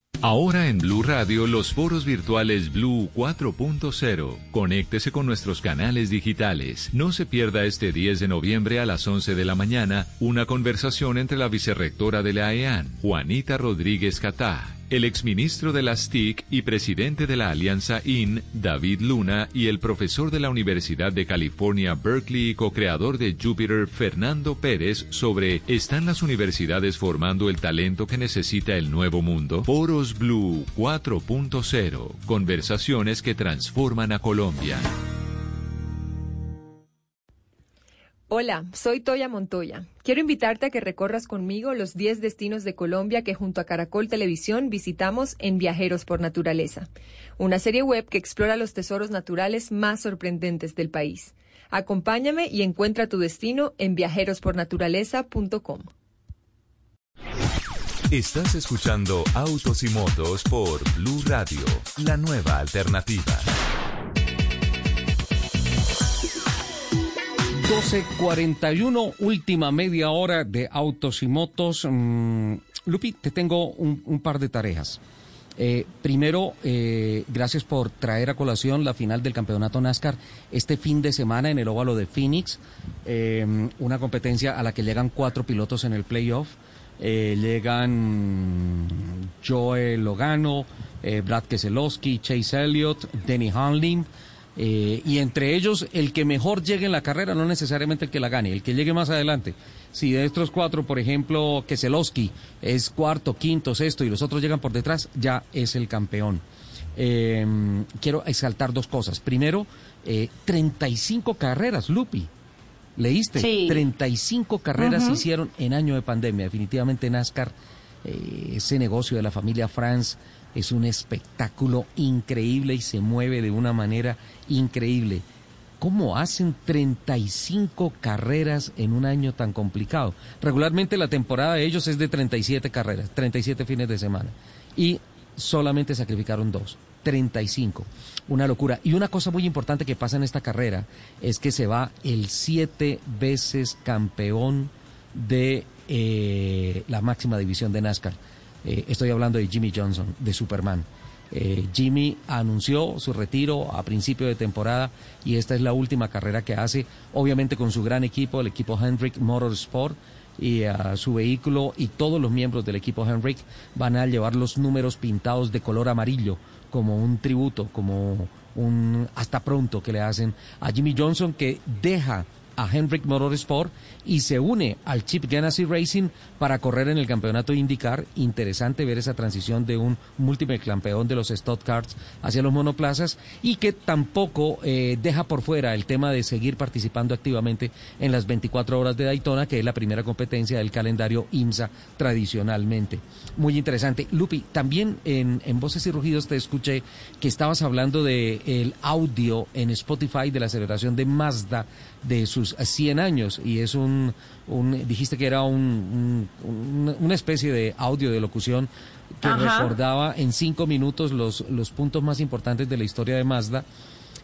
S3: Ahora en Blue Radio los foros virtuales Blue 4.0. Conéctese con nuestros canales digitales. No se pierda este 10 de noviembre a las 11 de la mañana una conversación entre la vicerrectora de la EAN, Juanita Rodríguez Catá, el exministro de las TIC y presidente de la Alianza IN, David Luna, y el profesor de la Universidad de California, Berkeley y co-creador de Jupiter, Fernando Pérez, sobre ¿Están las universidades formando el talento que necesita el nuevo mundo? Foros Blue 4.0. Conversaciones que transforman a Colombia.
S31: Hola, soy Toya Montoya. Quiero invitarte a que recorras conmigo los 10 destinos de Colombia que junto a Caracol Televisión visitamos en Viajeros por Naturaleza, una serie web que explora los tesoros naturales más sorprendentes del país. Acompáñame y encuentra tu destino en viajerospornaturaleza.com.
S3: Estás escuchando Autos y Motos por Blue Radio, la nueva alternativa.
S4: 12.41, última media hora de autos y motos. Mm, Lupi, te tengo un, par de tareas. Eh, primero, eh, gracias por traer a colación la final del campeonato NASCAR este fin de semana en el óvalo de Phoenix, eh, una competencia a la que llegan cuatro pilotos en el playoff. llegan Joe Logano, Brad Keselowski, Chase Elliott, Denny Hamlin. Eh, y entre ellos, el que mejor llegue en la carrera, no necesariamente el que la gane, el que llegue más adelante. Si de estos cuatro, por ejemplo, Keselowski es cuarto, quinto, sexto y los otros llegan por detrás, ya es el campeón. Eh, quiero exaltar dos cosas. Primero, eh, 35 carreras, Lupi. ¿Leíste? Sí. 35 carreras se hicieron en año de pandemia. Definitivamente NASCAR, eh, ese negocio de la familia France es un espectáculo increíble y se mueve de una manera increíble. ¿Cómo hacen 35 carreras en un año tan complicado? Regularmente la temporada de ellos es de 37 carreras, 37 fines de semana. Y solamente sacrificaron dos. 35. Una locura. Y una cosa muy importante que pasa en esta carrera es que se va el siete veces campeón de eh, la máxima división de NASCAR. Eh, estoy hablando de Jimmy Johnson, de Superman. Eh, Jimmy anunció su retiro a principio de temporada y esta es la última carrera que hace, obviamente con su gran equipo, el equipo Hendrick Motorsport y a su vehículo y todos los miembros del equipo Hendrick van a llevar los números pintados de color amarillo como un tributo, como un hasta pronto que le hacen a Jimmy Johnson que deja a Hendrick Motorsport y se une al Chip Ganassi Racing para correr en el campeonato IndyCar. Interesante ver esa transición de un múltiple campeón de los Stock Cars hacia los monoplazas y que tampoco eh, deja por fuera el tema de seguir participando activamente en las 24 horas de Daytona, que es la primera competencia del calendario IMSA tradicionalmente. Muy interesante. Lupi, también en, Voces y Rugidos te escuché que estabas hablando de el audio en Spotify de la celebración de Mazda de su sus 100 años y es un, dijiste que era un, una especie de audio de locución que recordaba en cinco minutos los, los puntos más importantes de la historia de Mazda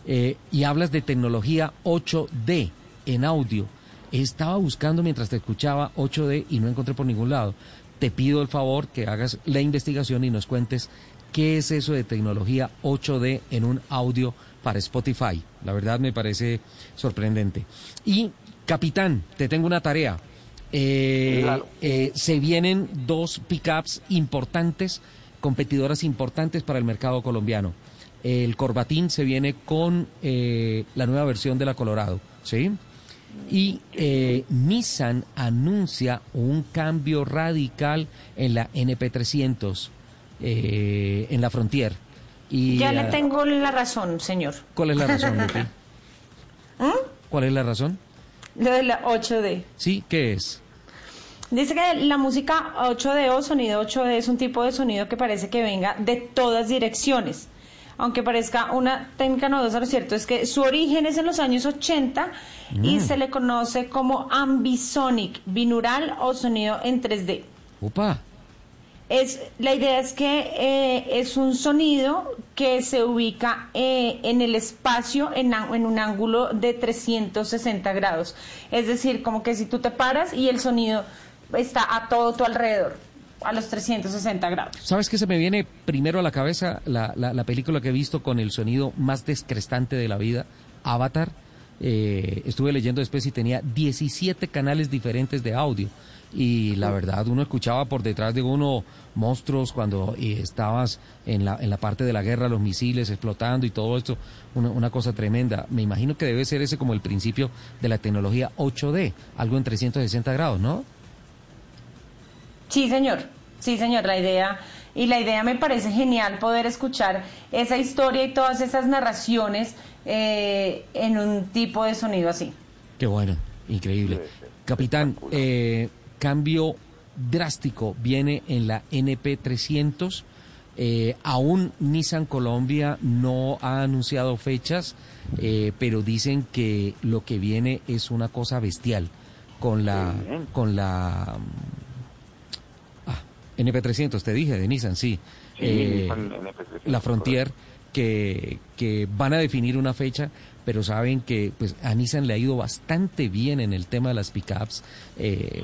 S4: eh, y hablas de tecnología 8D en audio. Estaba buscando mientras te escuchaba 8D y no encontré por ningún lado. Te pido el favor que hagas la investigación y nos cuentes qué es eso de tecnología 8D en un audio para Spotify. La verdad me parece sorprendente. Y, capitán, te tengo una tarea. Eh, eh, se vienen dos pickups importantes, competidoras importantes para el mercado colombiano. El Corbatín se viene con eh, la nueva versión de la Colorado, ¿sí? Y Nissan anuncia un cambio radical en la NP300, en la Frontier.
S5: Y, ya le tengo la razón, señor.
S4: ¿Cuál es la razón, (laughs) ¿Mm? ¿Cuál es la razón?
S5: Lo de la 8D.
S4: Sí, ¿qué es?
S5: Dice que la música 8D o sonido 8D es un tipo de sonido que parece que venga de todas direcciones. Aunque parezca una técnica novedosa, lo cierto es que su origen es en los años 80 y mm. se le conoce como ambisonic, binaural o sonido en 3D.
S4: Opa.
S5: Es, la idea es que eh, es un sonido que se ubica eh, en el espacio en, en, un ángulo de 360 grados. Es decir, como que si tú te paras y el sonido está a todo tu alrededor, a los 360 grados.
S4: ¿Sabes qué se me viene primero a la cabeza? La, la, película que he visto con el sonido más descrestante de la vida, Avatar. Eh, estuve leyendo después y tenía 17 canales diferentes de audio y la verdad uno escuchaba por detrás de uno monstruos cuando estabas en la, en la parte de la guerra, los misiles explotando y todo esto, una, una, cosa tremenda. Me imagino que debe ser ese como el principio de la tecnología 8D, algo en 360 grados, ¿no?
S5: Sí, señor, sí, señor, la idea... Y la idea me parece genial poder escuchar esa historia y todas esas narraciones eh, en un tipo de sonido así.
S4: Qué bueno, increíble. Capitán, eh, cambio drástico viene en la NP300. Eh, aún Nissan Colombia no ha anunciado fechas, eh, pero dicen que lo que viene es una cosa bestial con la con la ah, NP300, te dije de Nissan, sí. Eh, la Frontier que, que van a definir una fecha, pero saben que pues a Nissan le ha ido bastante bien en el tema de las pickups. Eh,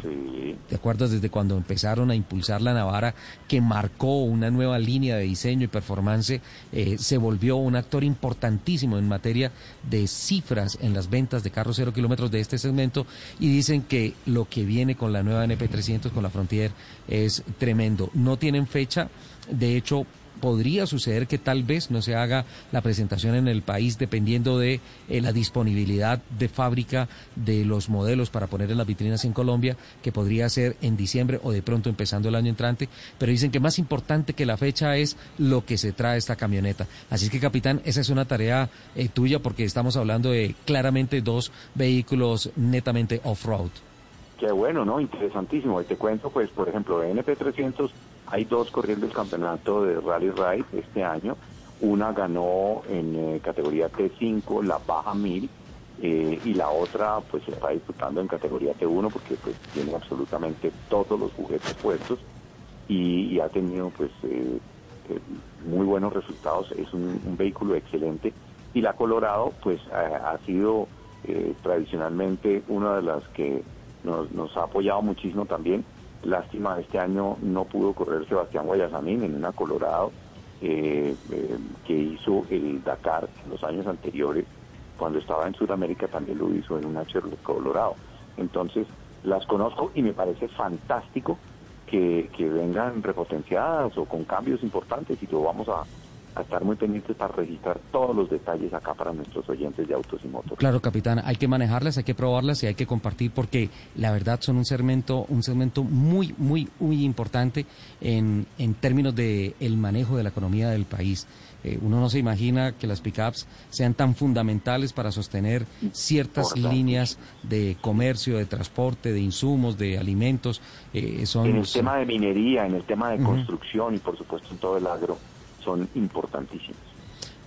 S4: ¿Te acuerdas desde cuando empezaron a impulsar la Navara, que marcó una nueva línea de diseño y performance? Eh, se volvió un actor importantísimo en materia de cifras en las ventas de carros cero kilómetros de este segmento y dicen que lo que viene con la nueva NP300, con la Frontier, es tremendo. No tienen fecha, de hecho podría suceder que tal vez no se haga la presentación en el país dependiendo de eh, la disponibilidad de fábrica de los modelos para poner en las vitrinas en Colombia, que podría ser en diciembre o de pronto empezando el año entrante, pero dicen que más importante que la fecha es lo que se trae esta camioneta. Así que, capitán, esa es una tarea eh, tuya porque estamos hablando de claramente dos vehículos netamente off-road.
S7: Qué bueno, ¿no? Interesantísimo. Y te cuento, pues, por ejemplo, NP300 hay dos corriendo el campeonato de Rally Ride este año. Una ganó en eh, categoría T5, la baja 1000, eh, y la otra pues se está disputando en categoría T1 porque pues tiene absolutamente todos los juguetes puestos y, ha tenido pues eh, muy buenos resultados. Es un, vehículo excelente y la Colorado pues ha, sido tradicionalmente una de las que nos, nos ha apoyado muchísimo también Lástima, este año no pudo correr Sebastián Guayasamín en una Colorado eh, eh, que hizo el Dakar en los años anteriores. Cuando estaba en Sudamérica también lo hizo en una Chevrolet Colorado. Entonces, las conozco y me parece fantástico que, que vengan repotenciadas o con cambios importantes y lo vamos a, a estar muy pendientes para registrar todos los detalles acá para nuestros oyentes de autos y motos.
S4: Claro, capitán, hay que manejarlas, hay que probarlas y hay que compartir porque la verdad son un segmento, un segmento muy, muy, muy importante en, en términos de el manejo de la economía del país. Eh, uno no se imagina que las pickups sean tan fundamentales para sostener ciertas líneas de comercio, de transporte, de insumos, de alimentos.
S7: Eh, son, en el tema de minería, en el tema de construcción y por supuesto en todo el agro son importantísimos.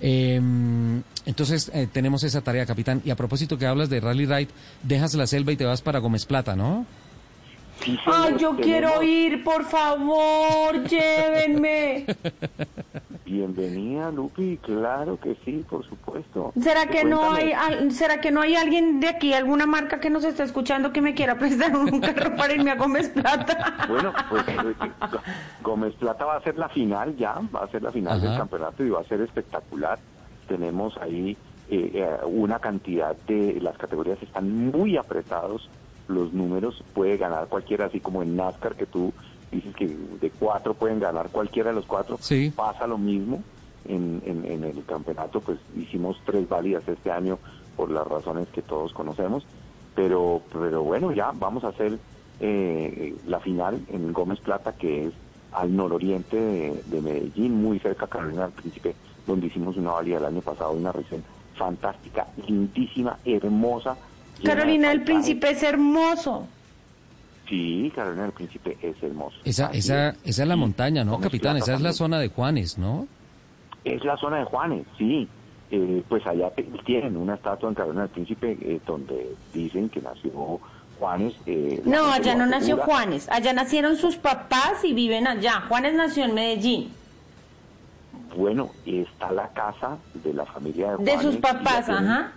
S4: Em, entonces eh, tenemos esa tarea, capitán. Y a propósito que hablas de Rally Ride, dejas la selva y te vas para Gómez Plata, ¿no?
S5: Ay, yo quiero ir, por favor, llévenme. (laughs)
S7: Bienvenida, Lupi, claro que sí, por supuesto.
S5: ¿Será que no hay será que no hay alguien de aquí, alguna marca que nos esté escuchando que me quiera prestar un (laughs) carro para irme a Gómez Plata?
S7: Bueno, pues (laughs) eh, Gómez Plata va a ser la final ya, va a ser la final del campeonato y va a ser espectacular. Tenemos ahí eh, eh, una cantidad de las categorías están muy apretados los números, puede ganar cualquiera, así como en NASCAR que tú dices que de cuatro pueden ganar cualquiera de los cuatro, pasa lo mismo en, en, el campeonato, pues hicimos tres válidas este año por las razones que todos conocemos, pero, pero bueno, ya vamos a hacer eh, la final en Gómez Plata, que es al nororiente de, Medellín, muy cerca de Carolina del Príncipe, donde hicimos una válida el año pasado, una región fantástica, lindísima, hermosa,
S5: Carolina del Príncipe es hermoso.
S7: Sí, Carolina del Príncipe es hermoso.
S4: Esa, esa, esa es la montaña, ¿no, capitán? Esa es la zona de Juanes, ¿no?
S7: Es la zona de Juanes, sí. Eh, pues allá tienen una estatua en Carolina del Príncipe eh, donde dicen que nació Juanes.
S5: Eh, no, allá no nació Juanes. Allá nacieron sus papás y viven allá. Juanes nació en Medellín.
S7: Bueno, está la casa de la familia de Juanes.
S5: De sus papás, ajá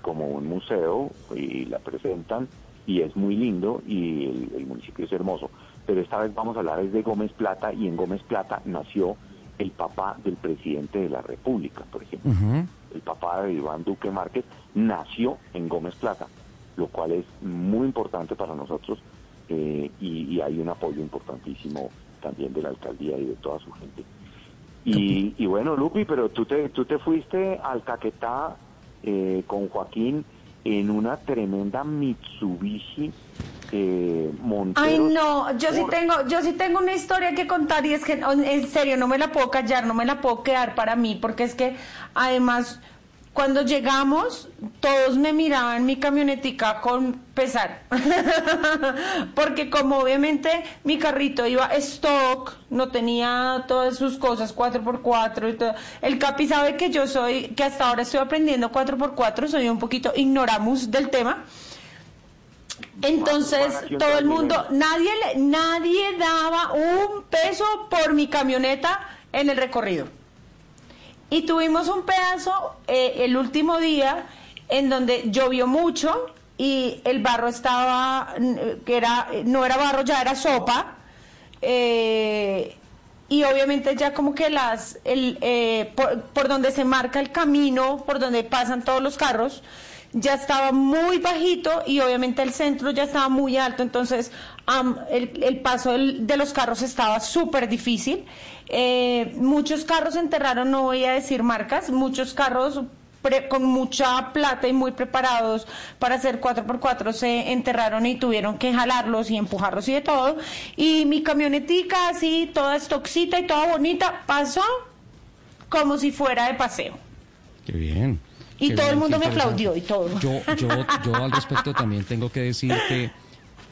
S7: como un museo y la presentan y es muy lindo y el, municipio es hermoso. Pero esta vez vamos a hablar de Gómez Plata y en Gómez Plata nació el papá del presidente de la República, por ejemplo. El papá de Iván Duque Márquez nació en Gómez Plata, lo cual es muy importante para nosotros eh, y, hay un apoyo importantísimo también de la alcaldía y de toda su gente. Y, y bueno, Lupi, pero tú te, tú te fuiste al Caquetá eh, con Joaquín en una tremenda Mitsubishi eh, Montero.
S5: Ay no, yo sí tengo, yo sí tengo una historia que contar y es que en serio no me la puedo callar, no me la puedo quedar para mí porque es que además cuando llegamos, todos me miraban mi camionetica con pesar. (laughs) Porque como obviamente mi carrito iba stock, no tenía todas sus cosas 4x4 y todo. El Capi sabe que yo soy, que hasta ahora estoy aprendiendo 4x4, soy un poquito ignoramus del tema. Entonces, todo el mundo, nadie, nadie daba un peso por mi camioneta en el recorrido. Y tuvimos un pedazo eh, el último día en donde llovió mucho y el barro estaba, que era, no era barro, ya era sopa. Eh, y obviamente ya como que las, el, eh, por, donde se marca el camino, por donde pasan todos los carros, ya estaba muy bajito y obviamente el centro ya estaba muy alto, entonces el, paso de los carros estaba súper difícil. Eh, muchos carros enterraron, no voy a decir marcas, muchos carros con mucha plata y muy preparados para hacer 4x4 se enterraron y tuvieron que jalarlos y empujarlos y de todo. Y mi camionetica así, toda estoxita y toda bonita, pasó como si fuera de paseo.
S4: Qué bien.
S5: Y todo el mundo me aplaudió y todo.
S4: Yo, yo, yo al respecto también tengo que decir que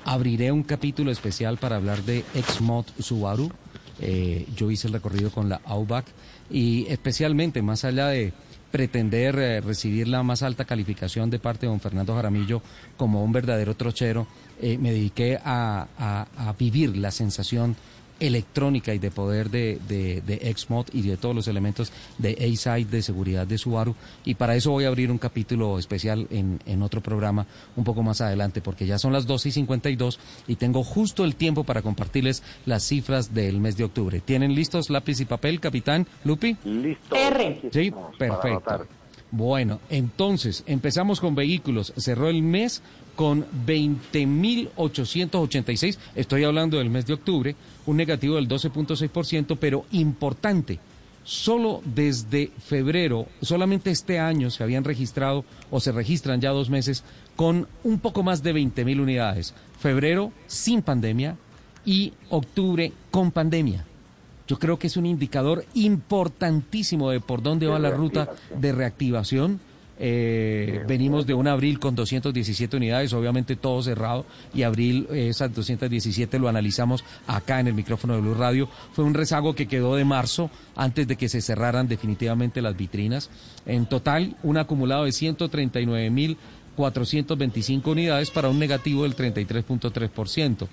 S4: abriré un capítulo especial para hablar de Exmod Subaru. Eh, yo hice el recorrido con la Outback y especialmente más allá de pretender eh, recibir la más alta calificación de parte de don Fernando Jaramillo como un verdadero trochero, eh, me dediqué a, vivir la sensación electrónica y de poder de, de, de XMOD y de todos los elementos de A-Side de seguridad de Subaru. Y para eso voy a abrir un capítulo especial en, en otro programa un poco más adelante, porque ya son las 12 y 52 y tengo justo el tiempo para compartirles las cifras del mes de octubre. ¿Tienen listos lápiz y papel, capitán Lupi?
S7: Listo.
S5: R.
S4: Sí, perfecto. Bueno, entonces empezamos con vehículos. Cerró el mes con 20.886, estoy hablando del mes de octubre, un negativo del 12.6%, pero importante, solo desde febrero, solamente este año se habían registrado o se registran ya dos meses con un poco más de 20.000 unidades. Febrero sin pandemia y octubre con pandemia. Yo creo que es un indicador importantísimo de por dónde va la ruta de reactivación Eh, venimos de un abril con 217 unidades, obviamente todo cerrado, y abril esas 217 lo analizamos acá en el micrófono de Blue Radio. Fue un rezago que quedó de marzo antes de que se cerraran definitivamente las vitrinas. En total, un acumulado de 139 mil 425 unidades para un negativo del 33.3%.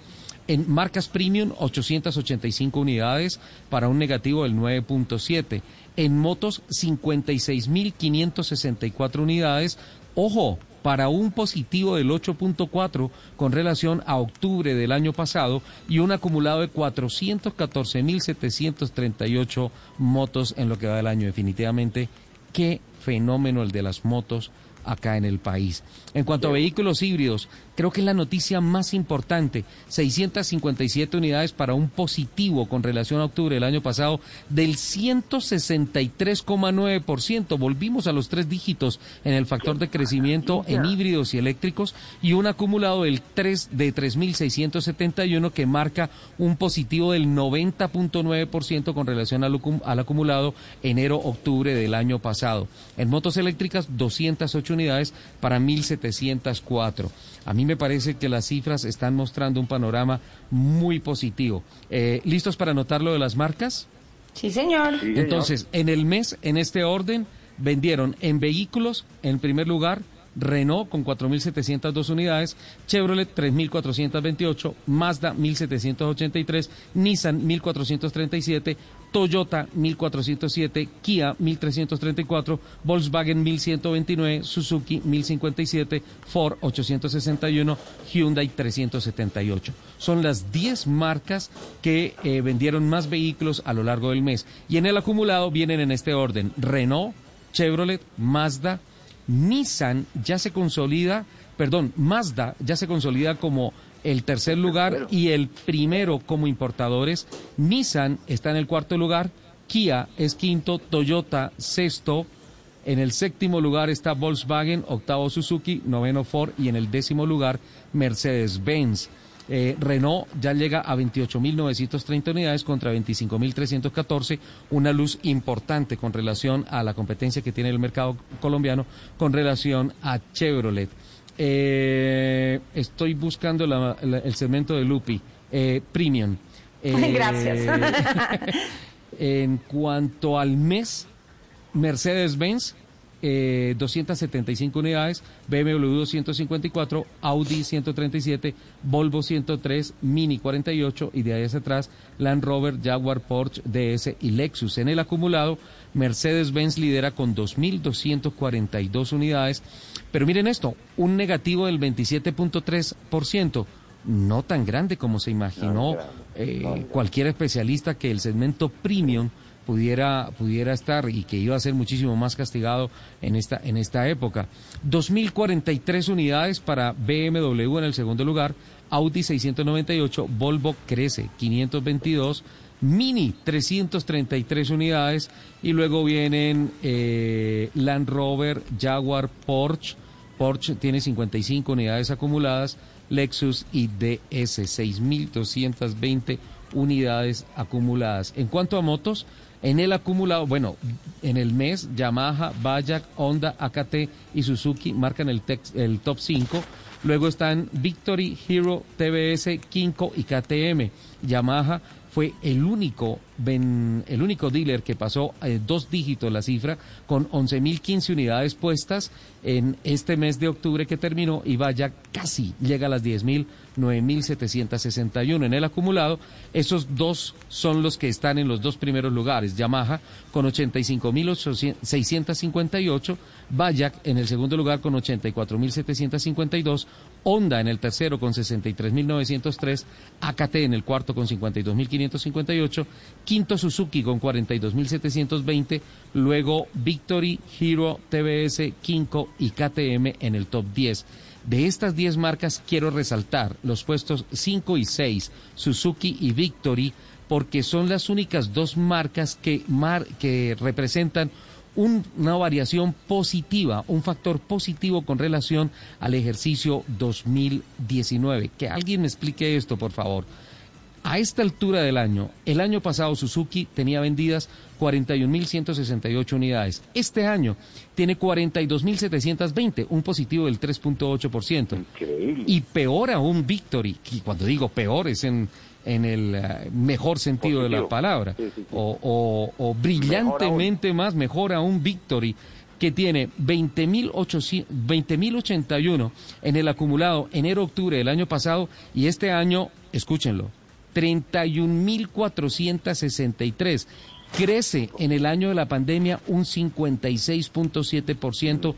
S4: En marcas premium, 885 unidades para un negativo del 9.7%. En motos, 56.564 unidades. Ojo, para un positivo del 8.4 con relación a octubre del año pasado y un acumulado de 414.738 motos en lo que va del año. Definitivamente, qué fenómeno el de las motos acá en el país. En cuanto a vehículos híbridos, creo que es la noticia más importante. 657 unidades para un positivo con relación a octubre del año pasado del 163,9%. Volvimos a los tres dígitos en el factor de crecimiento en híbridos y eléctricos y un acumulado del 3 de 3.671 que marca un positivo del 90.9% con relación al, al acumulado enero-octubre del año pasado. En motos eléctricas, 208 unidades para 1.704. A mí me parece que las cifras están mostrando un panorama muy positivo. Eh, ¿Listos para anotar lo de las marcas?
S5: Sí, señor.
S4: Entonces, en el mes, en este orden, vendieron en vehículos, en primer lugar, Renault con 4.702 unidades, Chevrolet 3.428, Mazda 1.783, Nissan 1.437, Toyota 1407, Kia 1334, Volkswagen 1129, Suzuki 1057, Ford 861, Hyundai 378. Son las 10 marcas que eh, vendieron más vehículos a lo largo del mes. Y en el acumulado vienen en este orden Renault, Chevrolet, Mazda, Nissan ya se consolida, perdón, Mazda ya se consolida como el tercer lugar y el primero como importadores. Nissan está en el cuarto lugar, Kia es quinto, Toyota sexto. En el séptimo lugar está Volkswagen, octavo Suzuki, noveno Ford y en el décimo lugar Mercedes-Benz. Eh, Renault ya llega a 28.930 unidades contra 25.314, una luz importante con relación a la competencia que tiene el mercado colombiano con relación a Chevrolet. Eh, estoy buscando el segmento de Lupi, eh, Premium. (laughs)
S5: Gracias. (laughs)
S4: en cuanto al mes, Mercedes-Benz 275 eh, unidades, BMW 254, Audi 137, Volvo 103, Mini 48 y de ahí hacia atrás Land Rover, Jaguar, Porsche, DS y Lexus. En el acumulado, Mercedes-Benz lidera con 2.242 unidades, pero miren esto, un negativo del 27.3%. No tan grande como se imaginó eh, cualquier especialista que el segmento premium pudiera, pudiera estar y que iba a ser muchísimo más castigado en esta, en esta época. 2.043 unidades para BMW en el segundo lugar, Audi 698, Volvo crece 522, Mini 333 unidades y luego vienen eh, Land Rover, Jaguar, Porsche. Porsche tiene 55 unidades acumuladas, Lexus y DS 6.220 unidades acumuladas. En cuanto a motos, en el acumulado, bueno, en el mes, Yamaha, Bayak, Honda, AKT y Suzuki marcan el, el top 5. Luego están Victory, Hero, TBS, Kinko y KTM. Yamaha fue el único, el único dealer que pasó eh, dos dígitos la cifra con 11.015 unidades puestas en este mes de octubre que terminó y vaya casi llega a las 10.000 9.761 en el acumulado. Esos dos son los que están en los dos primeros lugares. Yamaha con 85.658, Bayak en el segundo lugar con 84.752, Honda en el tercero con 63.903, AKT en el cuarto con 52.558, quinto Suzuki con 42.720, luego Victory, Hero, TBS, Kinko y KTM en el top 10. De estas 10 marcas quiero resaltar los puestos 5 y 6, Suzuki y Victory, porque son las únicas dos marcas que, que representan una variación positiva, un factor positivo con relación al ejercicio 2019. Que alguien me explique esto, por favor. a esta altura del año, el año pasado Suzuki tenía vendidas 41.168 unidades. Este año tiene 42.720, un positivo del 3.8%. Y peor aún Victory, y cuando digo peor es en, en el eh, mejor sentido de la palabra, O, o, brillantemente más, mejor aún Victory que tiene 20.081 en el acumulado enero-octubre del año pasado y este año, escúchenlo, 31.463 crece en el año de la pandemia un 56.7%,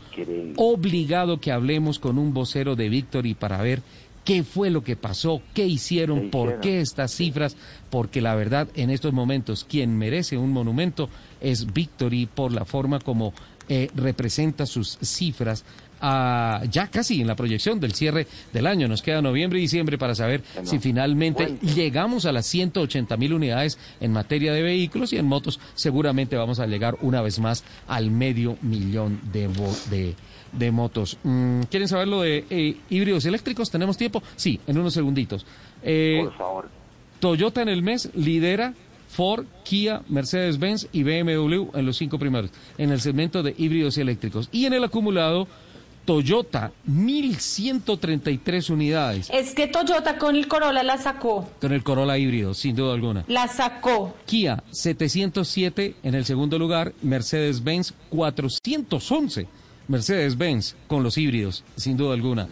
S4: obligado que hablemos con un vocero de Victory para ver qué fue lo que pasó, qué hicieron, por qué estas cifras, porque la verdad en estos momentos quien merece un monumento es Victory por la forma como eh, representa sus cifras ya casi en la proyección del cierre del año. Nos queda noviembre y diciembre para saber si finalmente llegamos a las 180 mil unidades en materia de vehículos y en motos. Seguramente vamos a llegar una vez más al medio millón de, de, motos. Mm, ¿Quieren saber lo de eh, híbridos eléctricos? ¿Tenemos tiempo? Sí, en unos segunditos. Eh, Por favor. Toyota en el mes lidera Ford, Kia, Mercedes-Benz y BMW en los cinco primeros, en el segmento de híbridos eléctricos. Y en el acumulado, Toyota, 1.133 unidades.
S5: Es que Toyota con el Corolla la sacó.
S4: Con el Corolla híbrido, sin duda alguna.
S5: La sacó.
S4: Kia, 707 en el segundo lugar. Mercedes-Benz, 411. Mercedes-Benz con los híbridos, sin duda alguna.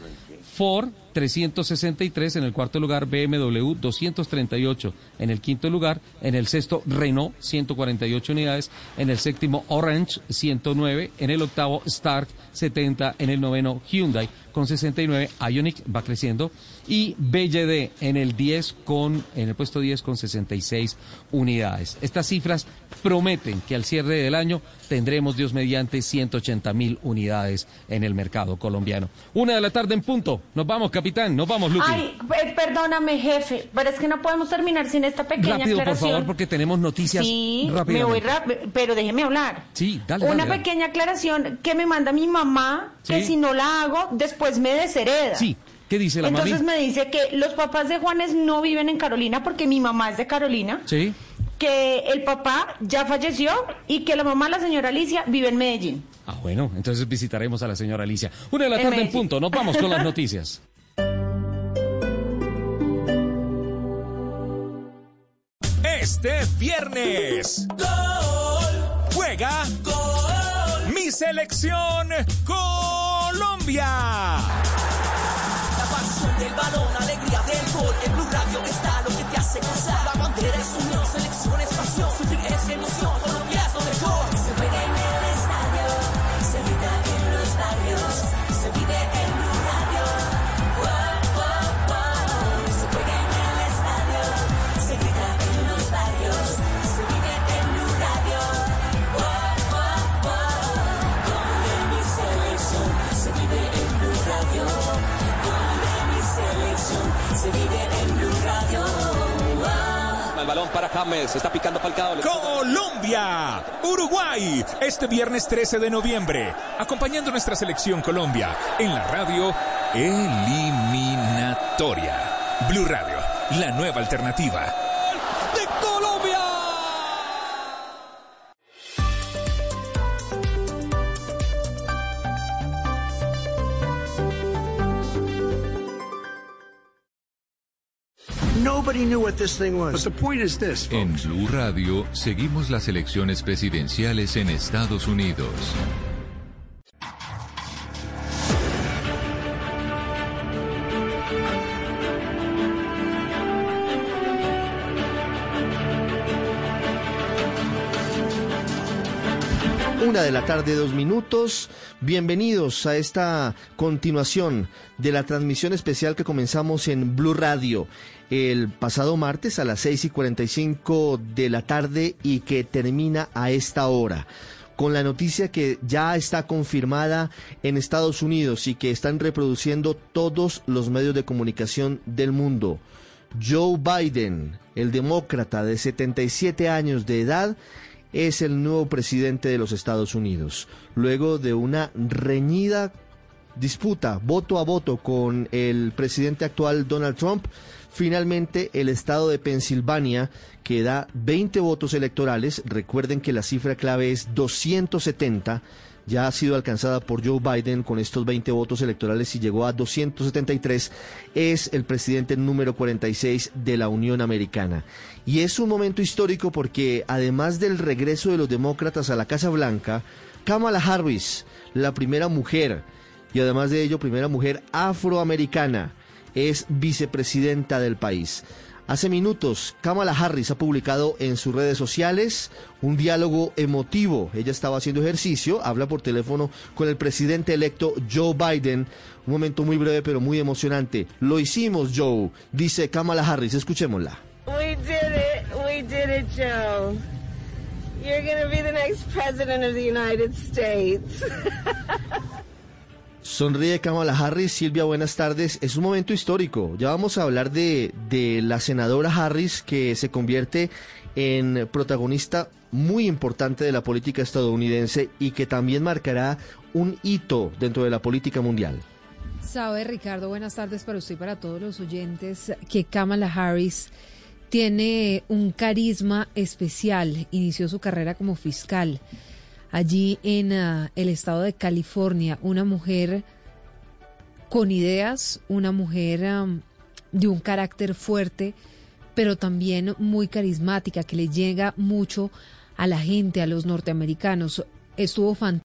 S4: Ford, 363 en el cuarto lugar, BMW 238 en el quinto lugar, en el sexto Renault 148 unidades, en el séptimo Orange 109, en el octavo Stark 70, en el noveno Hyundai con 69, Ionic va creciendo y BYD en el 10 con en el puesto 10 con 66 unidades. Estas cifras prometen que al cierre del año tendremos Dios mediante 180 mil unidades en el mercado colombiano. Una de la tarde en punto. Nos vamos, capitán. Nos vamos, Lupi.
S5: Ay, eh, perdóname, jefe, pero es que no podemos terminar sin esta pequeña
S4: Rápido,
S5: aclaración.
S4: por favor, porque tenemos noticias
S5: sí, me voy rápido, pero déjeme hablar.
S4: Sí, dale,
S5: Una pequeña aclaración que me manda mi mamá, que si no la hago, después me deshereda.
S4: Sí, ¿Qué dice la
S5: Entonces me dice que los papás de Juanes no viven en Carolina porque mi mamá es de Carolina.
S4: Sí.
S5: Que el papá ya falleció y que la mamá, la señora Alicia, vive en Medellín.
S4: Ah, bueno, entonces visitaremos a la señora Alicia. Una de la tarde en punto, nos vamos con las (laughs) noticias.
S18: Este viernes. Gol. Juega. Gol. Mi selección Colombia.
S19: La pasión del balón, alegría del gol.
S32: Para James, está picando.
S18: Colombia, Uruguay, este viernes 13 de noviembre, acompañando nuestra selección Colombia en la radio eliminatoria. Blue Radio, la nueva alternativa.
S3: En Blue Radio seguimos las elecciones presidenciales en Estados Unidos.
S33: Una de la tarde, dos minutos. Bienvenidos a esta continuación de la transmisión especial que comenzamos en Blue Radio el pasado martes a las 6 y 45 de la tarde y que termina a esta hora con la noticia que ya está confirmada en Estados Unidos y que están reproduciendo todos los medios de comunicación del mundo. Joe Biden, el demócrata de 77 años de edad, es el nuevo presidente de los Estados Unidos, luego de una reñida disputa voto a voto con el presidente actual Donald Trump.
S8: Finalmente, el estado de Pensilvania, que da 20 votos electorales, recuerden que la cifra clave es 270, ya ha sido alcanzada por Joe Biden con estos 20 votos electorales y llegó a 273, es el presidente número 46 de la Unión Americana. Y es un momento histórico porque además del regreso de los demócratas a la Casa Blanca, Kamala Harris, la primera mujer, y además de ello, primera mujer afroamericana, es vicepresidenta del país. Hace minutos, Kamala Harris ha publicado en sus redes sociales un diálogo emotivo. Ella estaba haciendo ejercicio, habla por teléfono con el presidente electo Joe Biden. Un momento muy breve pero muy emocionante. Lo hicimos, Joe, dice Kamala Harris. Escuchémosla.
S20: We did it. We did it, Joe. You're going to be the next president of the United States. (laughs)
S8: Sonríe Kamala Harris. Silvia, buenas tardes. Es un momento histórico. Ya vamos a hablar de, la senadora Harris que se convierte en protagonista muy importante de la política estadounidense y que también marcará un hito dentro de la política mundial.
S9: Sabe, Ricardo, buenas tardes para usted para todos los oyentes, que Kamala Harris tiene un carisma especial. Inició su carrera como fiscal allí en uh, el estado de California, una mujer con ideas, una mujer de un carácter fuerte, pero también muy carismática, que le llega mucho a la gente, a los norteamericanos. Estuvo fantástico